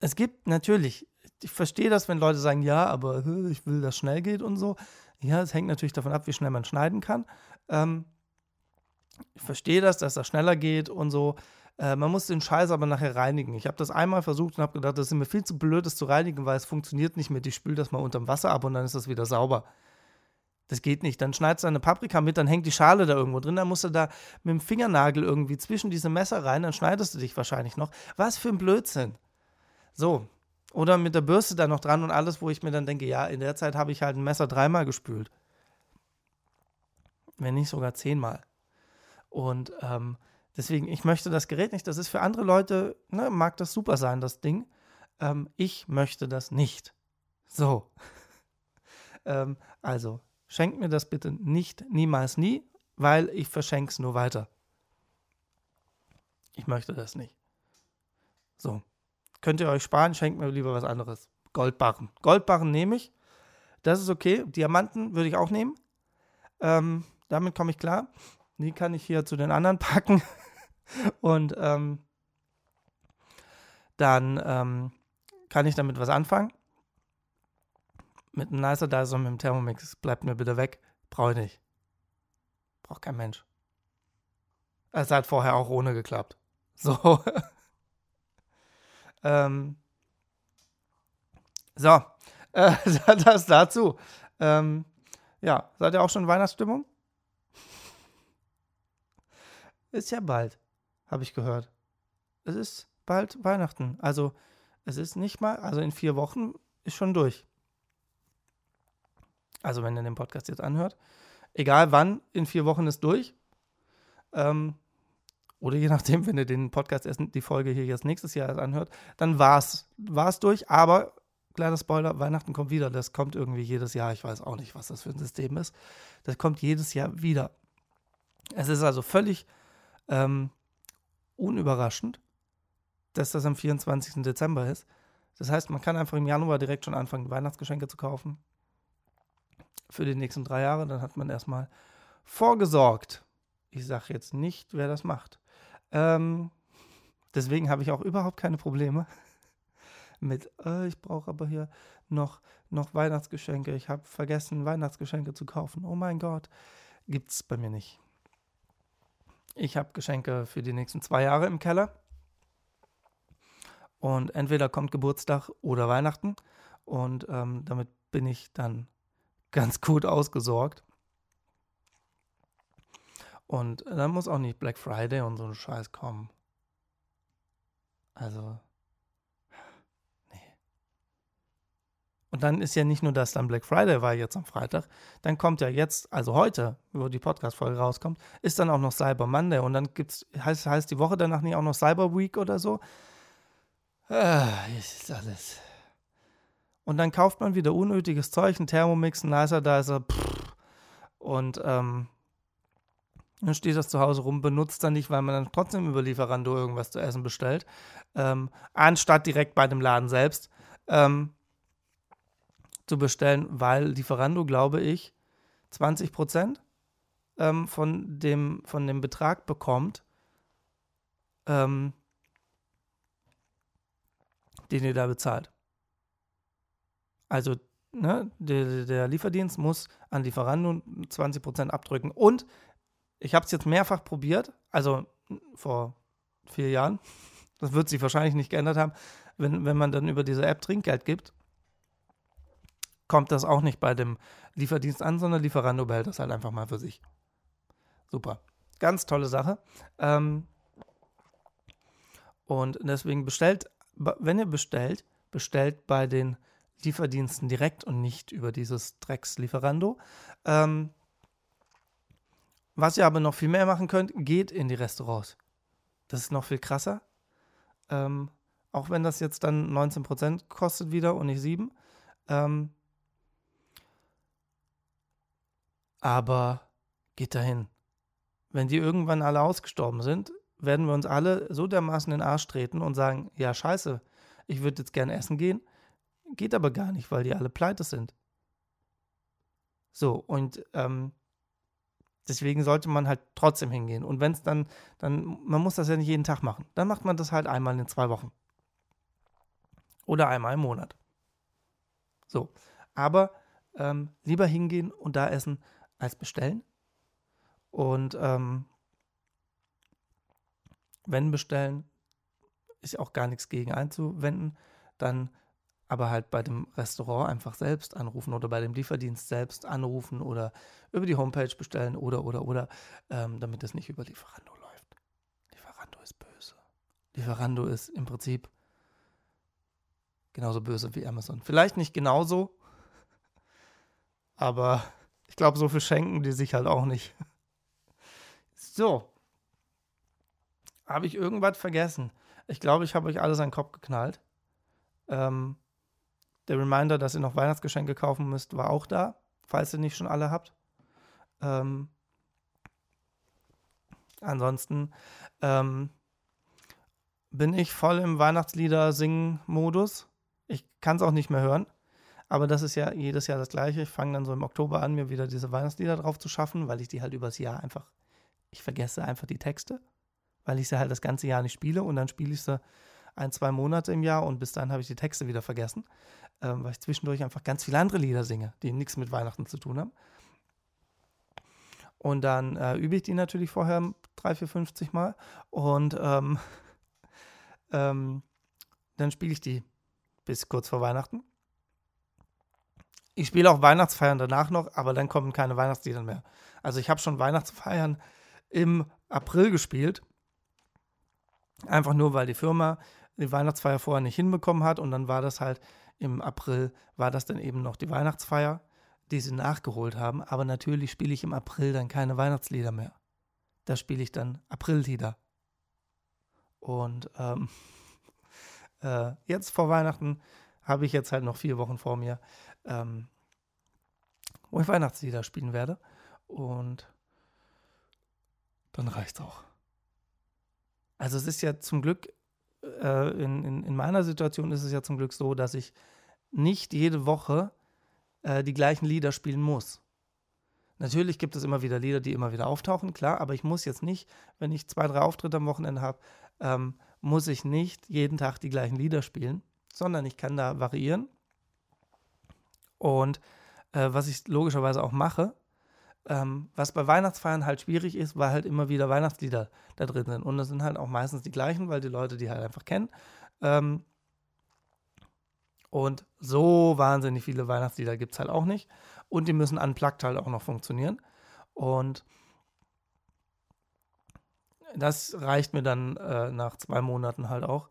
Es gibt natürlich ich verstehe das, wenn Leute sagen, ja, aber ich will, dass schnell geht und so. Ja, es hängt natürlich davon ab, wie schnell man schneiden kann. Ähm, ich verstehe das, dass das schneller geht und so. Äh, man muss den Scheiß aber nachher reinigen. Ich habe das einmal versucht und habe gedacht, das ist mir viel zu blöd, das zu reinigen, weil es funktioniert nicht mehr. Ich spüle das mal unterm Wasser ab und dann ist das wieder sauber. Das geht nicht. Dann schneidest du eine Paprika mit, dann hängt die Schale da irgendwo drin, dann musst du da mit dem Fingernagel irgendwie zwischen diese Messer rein, dann schneidest du dich wahrscheinlich noch. Was für ein Blödsinn. So, oder mit der Bürste da noch dran und alles, wo ich mir dann denke, ja, in der Zeit habe ich halt ein Messer dreimal gespült. Wenn nicht sogar zehnmal. Und ähm, deswegen, ich möchte das Gerät nicht. Das ist für andere Leute, ne, mag das super sein, das Ding. Ähm, ich möchte das nicht. So. (laughs) ähm, also, schenkt mir das bitte nicht, niemals nie, weil ich verschenke es nur weiter. Ich möchte das nicht. So. Könnt ihr euch sparen, schenkt mir lieber was anderes. Goldbarren. Goldbarren nehme ich. Das ist okay. Diamanten würde ich auch nehmen. Ähm, damit komme ich klar. Die kann ich hier zu den anderen (laughs) packen. Und ähm, dann ähm, kann ich damit was anfangen. Mit einem Nicer und mit dem Thermomix bleibt mir bitte weg. Brauche ich nicht. Braucht kein Mensch. Es hat vorher auch ohne geklappt. (laughs) So. ähm. So. Äh, (laughs) das dazu. Ähm, ja, seid ihr auch schon in Weihnachtsstimmung? Ist ja bald, habe ich gehört. Es ist bald Weihnachten. Also, es ist nicht mal, also in vier Wochen ist schon durch. Also, wenn ihr den Podcast jetzt anhört, egal wann, in vier Wochen ist durch. Ähm, oder je nachdem, wenn ihr den Podcast erst, die Folge hier jetzt nächstes Jahr anhört, dann war es durch. Aber, kleiner Spoiler, Weihnachten kommt wieder. Das kommt irgendwie jedes Jahr. Ich weiß auch nicht, was das für ein System ist. Das kommt jedes Jahr wieder. Es ist also völlig ähm, unüberraschend, dass das am 24. Dezember ist. Das heißt, man kann einfach im Januar direkt schon anfangen, Weihnachtsgeschenke zu kaufen. Für die nächsten drei Jahre. Dann hat man erstmal vorgesorgt. Ich sage jetzt nicht, wer das macht. Ähm, deswegen habe ich auch überhaupt keine Probleme (laughs) mit, äh, ich brauche aber hier noch, noch Weihnachtsgeschenke. Ich habe vergessen, Weihnachtsgeschenke zu kaufen. Oh mein Gott. Gibt es bei mir nicht. Ich habe Geschenke für die nächsten zwei Jahre im Keller. Und entweder kommt Geburtstag oder Weihnachten. Und ähm, damit bin ich dann (laughs) ganz gut ausgesorgt. Und dann muss auch nicht Black Friday und so ein Scheiß kommen. Also, Und dann ist ja nicht nur, dass dann Black Friday war jetzt am Freitag, dann kommt ja jetzt, also heute, wo die Podcast-Folge rauskommt, ist dann auch noch Cyber Monday und dann gibt's, heißt, heißt die Woche danach nicht auch noch Cyber Week oder so. Ah, ist alles. Und dann kauft man wieder unnötiges Zeug, ein Thermomix, ein Nicer Dicer, und ähm, dann steht das zu Hause rum, benutzt dann nicht, weil man dann trotzdem über Lieferando irgendwas zu essen bestellt, ähm, anstatt direkt bei dem Laden selbst ähm, zu bestellen, weil Lieferando, glaube ich, 20 Prozent ähm, von, dem, von dem Betrag bekommt, ähm, den ihr da bezahlt. Also ne, der, der, Lieferdienst muss an Lieferando 20% abdrücken. Und ich habe es jetzt mehrfach probiert, also vor vier Jahren. (laughs) Das wird sich wahrscheinlich nicht geändert haben. Wenn, wenn man dann über diese App Trinkgeld gibt, kommt das auch nicht bei dem Lieferdienst an, sondern Lieferando behält das halt einfach mal für sich. Super. Ganz tolle Sache. Ähm, und deswegen bestellt wenn ihr bestellt, bestellt bei den Lieferdiensten direkt und nicht über dieses Dreckslieferando. Ähm, was ihr aber noch viel mehr machen könnt, geht in die Restaurants. Das ist noch viel krasser. Ähm, auch wenn das jetzt dann 19% kostet wieder und nicht 7. Ähm, aber geht dahin. Wenn die irgendwann alle ausgestorben sind, werden wir uns alle so dermaßen in den Arsch treten und sagen, ja scheiße, ich würde jetzt gerne essen gehen, geht aber gar nicht, weil die alle pleite sind. So, und ähm, deswegen sollte man halt trotzdem hingehen. Und wenn es dann, dann, man muss das ja nicht jeden Tag machen. Dann macht man das halt einmal in zwei Wochen. Oder einmal im Monat. So, aber ähm, lieber hingehen und da essen als bestellen. Und ähm, wenn bestellen, ist auch gar nichts gegen einzuwenden, dann aber halt bei dem Restaurant einfach selbst anrufen oder bei dem Lieferdienst selbst anrufen oder über die Homepage bestellen oder oder oder, ähm, damit es nicht über Lieferando läuft. Lieferando ist böse. Lieferando ist im Prinzip genauso böse wie Amazon. Vielleicht nicht genauso, aber glaube, so viel schenken die sich halt auch nicht. (laughs) So, habe ich irgendwas vergessen? Ich glaube, ich habe euch alles an den Kopf geknallt. Ähm, der Reminder, dass ihr noch Weihnachtsgeschenke kaufen müsst, war auch da, falls ihr nicht schon alle habt. Ähm, ansonsten, ähm, bin ich voll im Weihnachtslieder-Singen-Modus. Ich kann es auch nicht mehr hören. Aber das ist ja jedes Jahr das Gleiche. Ich fange dann so im Oktober an, mir wieder diese Weihnachtslieder drauf zu schaffen, weil ich die halt übers Jahr einfach, ich vergesse einfach die Texte, weil ich sie halt das ganze Jahr nicht spiele und dann spiele ich sie ein, zwei Monate im Jahr und bis dann habe ich die Texte wieder vergessen, ähm, weil ich zwischendurch einfach ganz viele andere Lieder singe, die nichts mit Weihnachten zu tun haben. Und dann äh, übe ich die natürlich vorher drei, vier, 50 Mal und ähm, (laughs) ähm, dann spiele ich die bis kurz vor Weihnachten. Ich spiele auch Weihnachtsfeiern danach noch, aber dann kommen keine Weihnachtslieder mehr. Also ich habe schon Weihnachtsfeiern im April gespielt. Einfach nur, weil die Firma die Weihnachtsfeier vorher nicht hinbekommen hat und dann war das halt im April, war das dann eben noch die Weihnachtsfeier, die sie nachgeholt haben. Aber natürlich spiele ich im April dann keine Weihnachtslieder mehr. Da spiele ich dann Aprillieder. Und ähm, (laughs) äh, jetzt vor Weihnachten habe ich jetzt halt noch vier Wochen vor mir, ähm, wo ich Weihnachtslieder spielen werde. Und dann reicht's auch. Also es ist ja zum Glück, äh, in, in, in, meiner Situation ist es ja zum Glück so, dass ich nicht jede Woche äh, die gleichen Lieder spielen muss. Natürlich gibt es immer wieder Lieder, die immer wieder auftauchen, klar, aber ich muss jetzt nicht, wenn ich zwei, drei Auftritte am Wochenende habe, ähm, muss ich nicht jeden Tag die gleichen Lieder spielen, sondern ich kann da variieren. Und äh, was ich logischerweise auch mache, ähm, was bei Weihnachtsfeiern halt schwierig ist, weil halt immer wieder Weihnachtslieder da drin sind. Und das sind halt auch meistens die gleichen, weil die Leute die halt einfach kennen. Ähm, und so wahnsinnig viele Weihnachtslieder gibt es halt auch nicht. Und die müssen unplugged halt auch noch funktionieren. Und das reicht mir dann äh, nach zwei Monaten halt auch.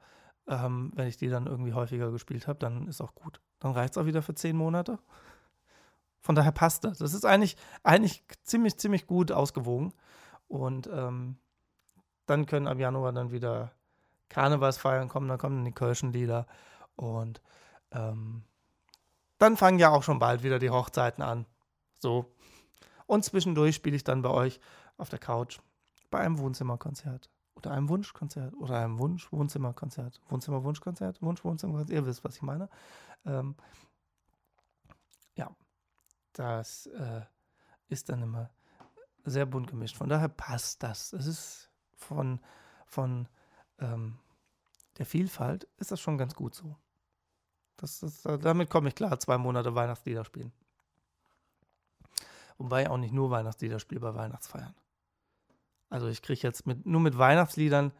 Ähm, wenn ich die dann irgendwie häufiger gespielt habe, dann ist auch gut. Dann reicht es auch wieder für zehn Monate. Von daher passt das. Das ist eigentlich, eigentlich ziemlich, ziemlich gut ausgewogen. Und ähm, dann können ab Januar dann wieder Karnevalsfeiern kommen, dann kommen dann die Kölschen Lieder. Und ähm, dann fangen ja auch schon bald wieder die Hochzeiten an. So. Und zwischendurch spiele ich dann bei euch auf der Couch bei einem Wohnzimmerkonzert oder einem Wunschkonzert oder einem Wunsch-Wohnzimmerkonzert. Wohnzimmer-Wunschkonzert, Wunsch-Wohnzimmerkonzert, ihr wisst, was ich meine. Ähm, ja, das äh, ist dann immer sehr bunt gemischt. Von daher passt das. Es ist von, von ähm, der Vielfalt ist das schon ganz gut so. Das, das, damit komme ich klar, zwei Monate Weihnachtslieder spielen. Wobei auch nicht nur Weihnachtslieder spiele bei Weihnachtsfeiern. Also ich kriege jetzt mit, nur mit Weihnachtsliedern,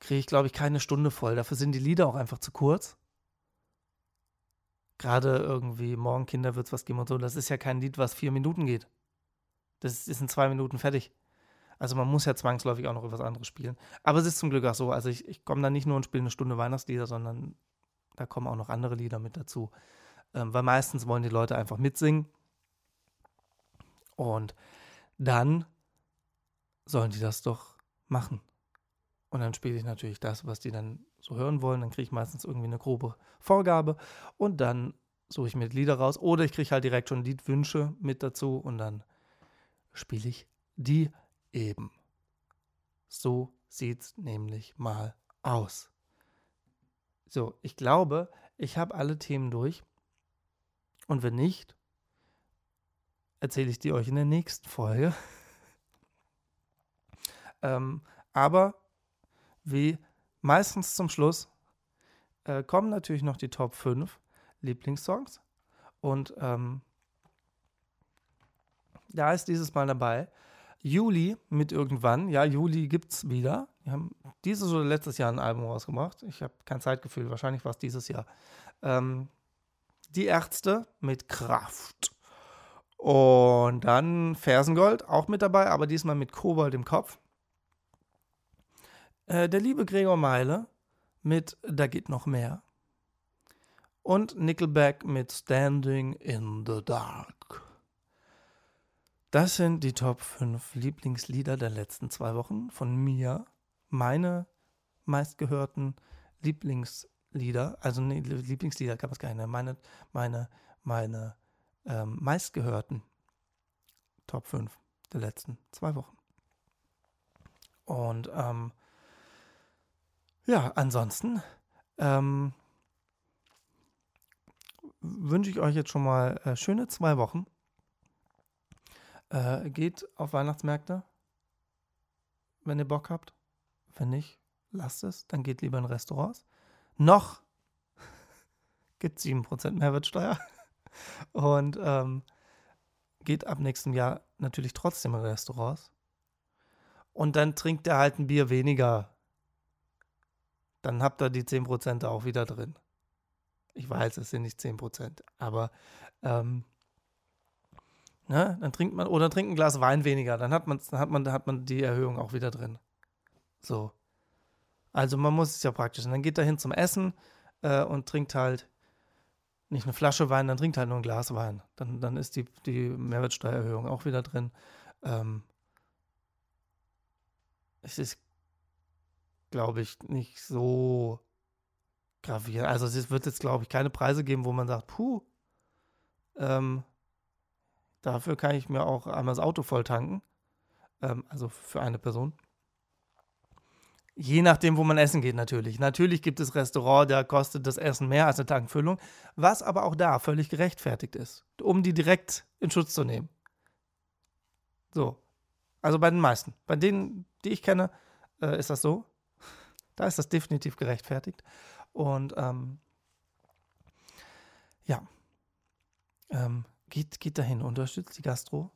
kriege ich, glaube ich, keine Stunde voll. Dafür sind die Lieder auch einfach zu kurz. Gerade irgendwie Morgen Kinder wird's was geben und so. Das ist ja kein Lied, was vier Minuten geht. Das ist in zwei Minuten fertig. Also man muss ja zwangsläufig auch noch etwas anderes spielen. Aber es ist zum Glück auch so. Also ich, ich komme da nicht nur und spiele eine Stunde Weihnachtslieder, sondern da kommen auch noch andere Lieder mit dazu. Ähm, weil meistens wollen die Leute einfach mitsingen. Und dann sollen die das doch machen. Und dann spiele ich natürlich das, was die dann so hören wollen. Dann kriege ich meistens irgendwie eine grobe Vorgabe und dann suche ich mir Lieder raus. Oder ich kriege halt direkt schon Liedwünsche mit dazu und dann spiele ich die eben. So sieht es nämlich mal aus. So, ich glaube, ich habe alle Themen durch. Und wenn nicht, erzähle ich die euch in der nächsten Folge. (laughs) Ähm, aber wie meistens zum Schluss äh, kommen natürlich noch die Top 5 Lieblingssongs. Und ähm, da ist dieses Mal dabei Juli mit irgendwann. Ja, Juli gibt es wieder. Die haben dieses oder letztes Jahr ein Album rausgebracht. Ich habe kein Zeitgefühl. Wahrscheinlich war es dieses Jahr. Ähm, die Ärzte mit Kraft. Und dann Fersengold auch mit dabei, aber diesmal mit Kobold im Kopf. Äh, der liebe Gregor Meile mit Da geht noch mehr. Und Nickelback mit Standing in the Dark. Das sind die Top 5 Lieblingslieder der letzten zwei Wochen von mir. Meine meistgehörten Lieblingslieder, also nee, Lieblingslieder man es gar nicht nennen, meine, meine, meine ähm, meistgehörten Top 5 der letzten zwei Wochen. Und ähm, Ja, ansonsten ähm, wünsche ich euch jetzt schon mal äh, schöne zwei Wochen. Äh, geht auf Weihnachtsmärkte, wenn ihr Bock habt. Wenn nicht, lasst es. Dann geht lieber in Restaurants. Noch gibt es 7% Mehrwertsteuer. (laughs) Und ähm, geht ab nächstem Jahr natürlich trotzdem in Restaurants. Und dann trinkt er halt ein Bier weniger. Dann habt ihr die 10% auch wieder drin. Ich weiß, es sind nicht 10%, aber ähm, ne, dann trinkt man, oder trinkt ein Glas Wein weniger, dann hat man, dann hat man, hat man die Erhöhung auch wieder drin. So. Also man muss es ja praktisch. Und dann geht er hin zum Essen äh, und trinkt halt nicht eine Flasche Wein, dann trinkt halt nur ein Glas Wein. Dann, dann ist die, die Mehrwertsteuererhöhung auch wieder drin. Ähm, es ist, glaube ich, nicht so gravierend. Also es wird jetzt, glaube ich, keine Preise geben, wo man sagt, puh, ähm, dafür kann ich mir auch einmal das Auto voll tanken. Ähm, also für eine Person. Je nachdem, wo man essen geht, natürlich. Natürlich gibt es Restaurant, da kostet das Essen mehr als eine Tankfüllung, was aber auch da völlig gerechtfertigt ist, um die direkt in Schutz zu nehmen. So. Also bei den meisten. Bei denen, die ich kenne, äh, ist das so. Da ist das definitiv gerechtfertigt. Und ähm, ja, ähm, geht, geht dahin, unterstützt die Gastro.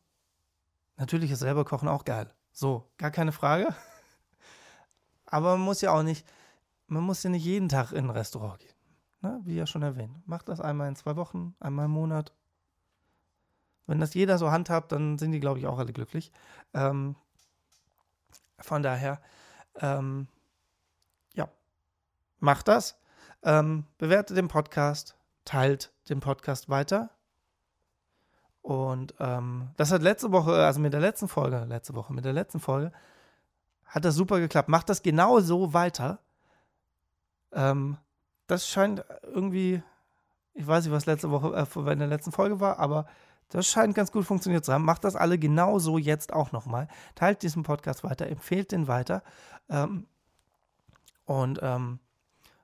Natürlich ist selber kochen auch geil. So, gar keine Frage. (laughs) Aber man muss ja auch nicht, man muss ja nicht jeden Tag in ein Restaurant gehen. Ne? Wie ja schon erwähnt. Macht das einmal in zwei Wochen, einmal im Monat. Wenn das jeder so handhabt, dann sind die, glaube ich, auch alle glücklich. Ähm, von daher, ähm, macht das. Ähm, bewertet den Podcast, teilt den Podcast weiter. Und ähm, das hat letzte Woche, also mit der letzten Folge, letzte Woche, mit der letzten Folge, hat das super geklappt. Macht das genau so weiter. Ähm, das scheint irgendwie, ich weiß nicht, was letzte Woche äh, in der letzten Folge war, aber das scheint ganz gut funktioniert zu haben. Macht das alle genau so jetzt auch nochmal. Teilt diesen Podcast weiter, empfehlt den weiter. Ähm, und ähm,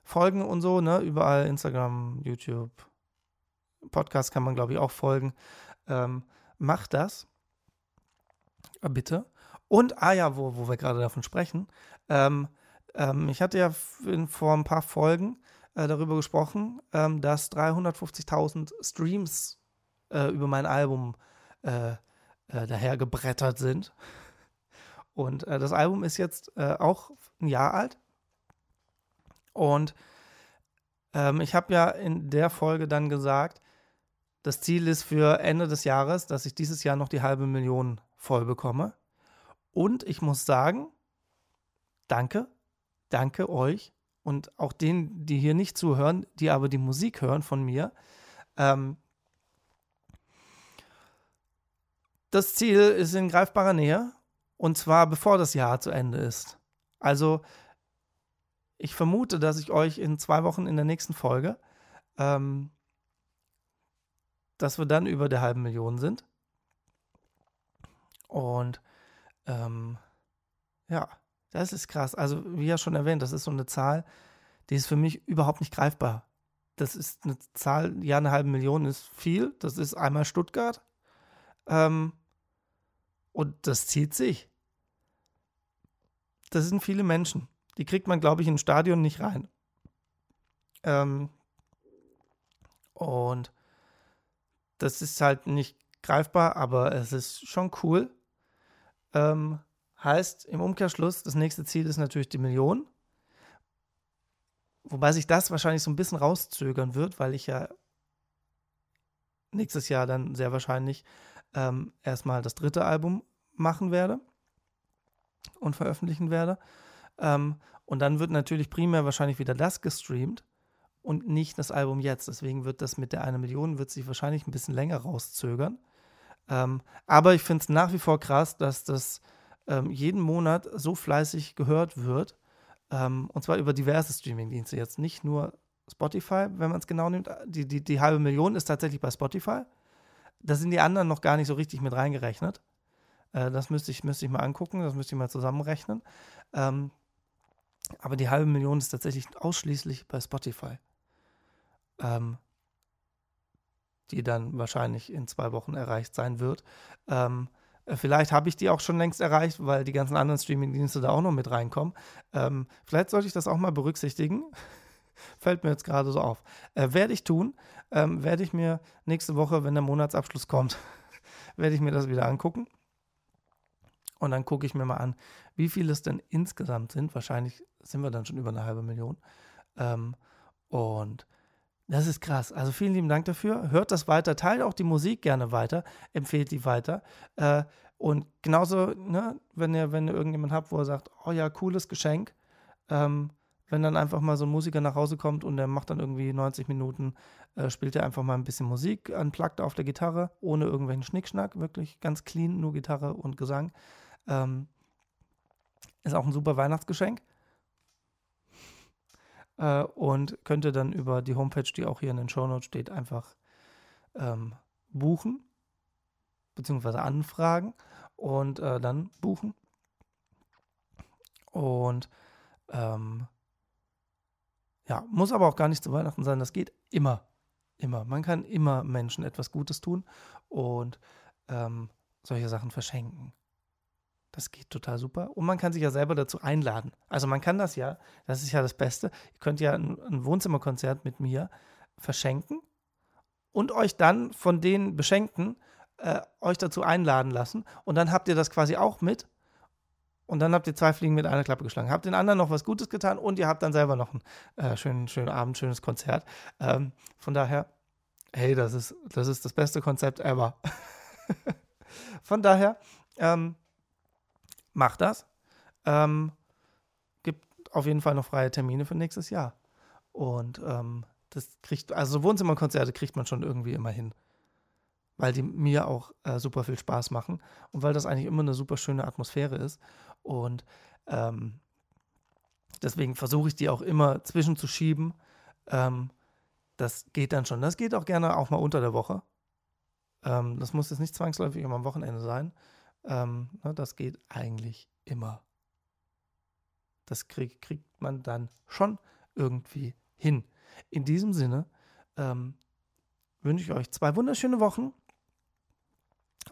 folgen und so, ne? Überall Instagram, YouTube, Podcast kann man, glaube ich, auch folgen. Ähm, macht das. Äh, bitte. Und, ah ja, wo, wo wir gerade davon sprechen, ähm, ähm, ich hatte ja vor ein paar Folgen äh, darüber gesprochen, ähm, dass 350.000 Streams äh, über mein Album äh, äh, dahergebrettert sind. Und äh, das Album ist jetzt äh, auch ein Jahr alt. Und ähm, ich habe ja in der Folge dann gesagt, das Ziel ist für Ende des Jahres, dass ich dieses Jahr noch die halbe Million voll bekomme. Und ich muss sagen, danke, danke euch und auch denen, die hier nicht zuhören, die aber die Musik hören von mir. Ähm, das Ziel ist in greifbarer Nähe und zwar bevor das Jahr zu Ende ist. Also ich vermute, dass ich euch in zwei Wochen in der nächsten Folge, ähm, dass wir dann über der halben Million sind. Und ähm, ja, das ist krass. Also, wie ja schon erwähnt, das ist so eine Zahl, die ist für mich überhaupt nicht greifbar. Das ist eine Zahl, ja, eine halbe Million ist viel. Das ist einmal Stuttgart. Ähm, und das zieht sich. Das sind viele Menschen. Die kriegt man, glaube ich, ein Stadion nicht rein. Ähm, und das ist halt nicht greifbar, aber es ist schon cool. Ähm, heißt im Umkehrschluss, das nächste Ziel ist natürlich die Million. Wobei sich das wahrscheinlich so ein bisschen rauszögern wird, weil ich ja nächstes Jahr dann sehr wahrscheinlich ähm, erstmal das dritte Album machen werde und veröffentlichen werde. Ähm, und dann wird natürlich primär wahrscheinlich wieder das gestreamt und nicht das Album jetzt. Deswegen wird das mit der eine Million wird sich wahrscheinlich ein bisschen länger rauszögern. Ähm, aber ich finde es nach wie vor krass, dass das ähm, jeden Monat so fleißig gehört wird. Ähm, und zwar über diverse Streamingdienste. Jetzt nicht nur Spotify, wenn man es genau nimmt. Die, die, die halbe Million ist tatsächlich bei Spotify. Da sind die anderen noch gar nicht so richtig mit reingerechnet. Äh, das müsste ich, müsste ich mal angucken, das müsste ich mal zusammenrechnen. Aber die halbe Million ist tatsächlich ausschließlich bei Spotify. Ähm, die dann wahrscheinlich in zwei Wochen erreicht sein wird. Ähm, äh, vielleicht habe ich die auch schon längst erreicht, weil die ganzen anderen Streaming-Dienste da auch noch mit reinkommen. Ähm, vielleicht sollte ich das auch mal berücksichtigen. (laughs) Fällt mir jetzt gerade so auf. Äh, werde ich tun. Ähm, werde ich mir nächste Woche, wenn der Monatsabschluss kommt, (laughs) werde ich mir das wieder angucken. Und dann gucke ich mir mal an, wie viel es denn insgesamt sind. Wahrscheinlich sind wir dann schon über eine halbe Million. Ähm, und das ist krass. Also vielen lieben Dank dafür. Hört das weiter, teilt auch die Musik gerne weiter, empfehlt die weiter. Äh, und genauso, ne, wenn ihr, wenn ihr irgendjemand habt, wo er sagt, oh ja, cooles Geschenk, ähm, wenn dann einfach mal so ein Musiker nach Hause kommt und der macht dann irgendwie 90 Minuten, äh, spielt er einfach mal ein bisschen Musik, unplugged auf der Gitarre, ohne irgendwelchen Schnickschnack, wirklich ganz clean, nur Gitarre und Gesang. Ähm, ist auch ein super Weihnachtsgeschenk äh, und könnt ihr dann über die Homepage, die auch hier in den Show Notes steht, einfach ähm, buchen beziehungsweise anfragen und äh, dann buchen. Und ähm, ja, muss aber auch gar nicht zu Weihnachten sein. Das geht immer, immer. Man kann immer Menschen etwas Gutes tun und ähm, solche Sachen verschenken. Das geht total super. Und man kann sich ja selber dazu einladen. Also man kann das ja, das ist ja das Beste. Ihr könnt ja ein, ein Wohnzimmerkonzert mit mir verschenken und euch dann von den Beschenkten äh, euch dazu einladen lassen. Und dann habt ihr das quasi auch mit. Und dann habt ihr zwei Fliegen mit einer Klappe geschlagen. Habt den anderen noch was Gutes getan und ihr habt dann selber noch einen äh, schönen, schönen Abend, schönes Konzert. Ähm, von daher, hey, das ist, das ist das beste Konzept ever. (laughs) von daher, ähm, macht das. Ähm, gibt auf jeden Fall noch freie Termine für nächstes Jahr. Und ähm, das kriegt, also Wohnzimmerkonzerte kriegt man schon irgendwie immer hin. Weil die mir auch äh, super viel Spaß machen und weil das eigentlich immer eine super schöne Atmosphäre ist. Und ähm, deswegen versuche ich die auch immer zwischenzuschieben. Ähm, das geht dann schon. Das geht auch gerne auch mal unter der Woche. Ähm, das muss jetzt nicht zwangsläufig immer am Wochenende sein. Ähm, ne, das geht eigentlich immer. Das krieg, kriegt man dann schon irgendwie hin. In diesem Sinne ähm, wünsche ich euch zwei wunderschöne Wochen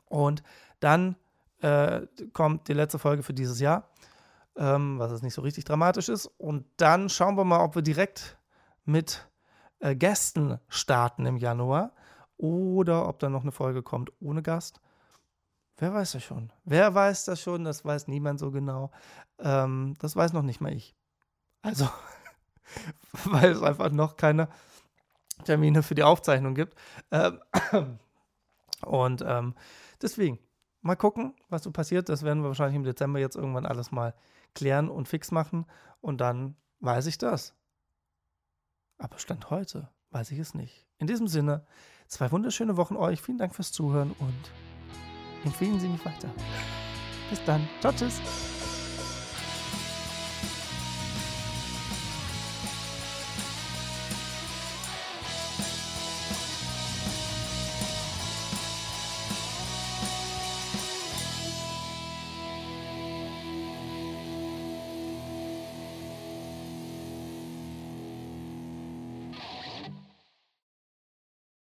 und dann äh, kommt die letzte Folge für dieses Jahr, ähm, was jetzt nicht so richtig dramatisch ist. Und dann schauen wir mal, ob wir direkt mit äh, Gästen starten im Januar oder ob dann noch eine Folge kommt ohne Gast. Wer weiß das schon? Wer weiß das schon? Das weiß niemand so genau. Ähm, das weiß noch nicht mal ich. Also, (laughs) weil es einfach noch keine Termine für die Aufzeichnung gibt. Ähm, (clears throat) und ähm, deswegen, mal gucken, was so passiert. Das werden wir wahrscheinlich im Dezember jetzt irgendwann alles mal klären und fix machen. Und dann weiß ich das. Aber Stand heute weiß ich es nicht. In diesem Sinne, zwei wunderschöne Wochen euch. Vielen Dank fürs Zuhören und empfehlen Sie mich weiter. Bis dann. Ciao, tschüss.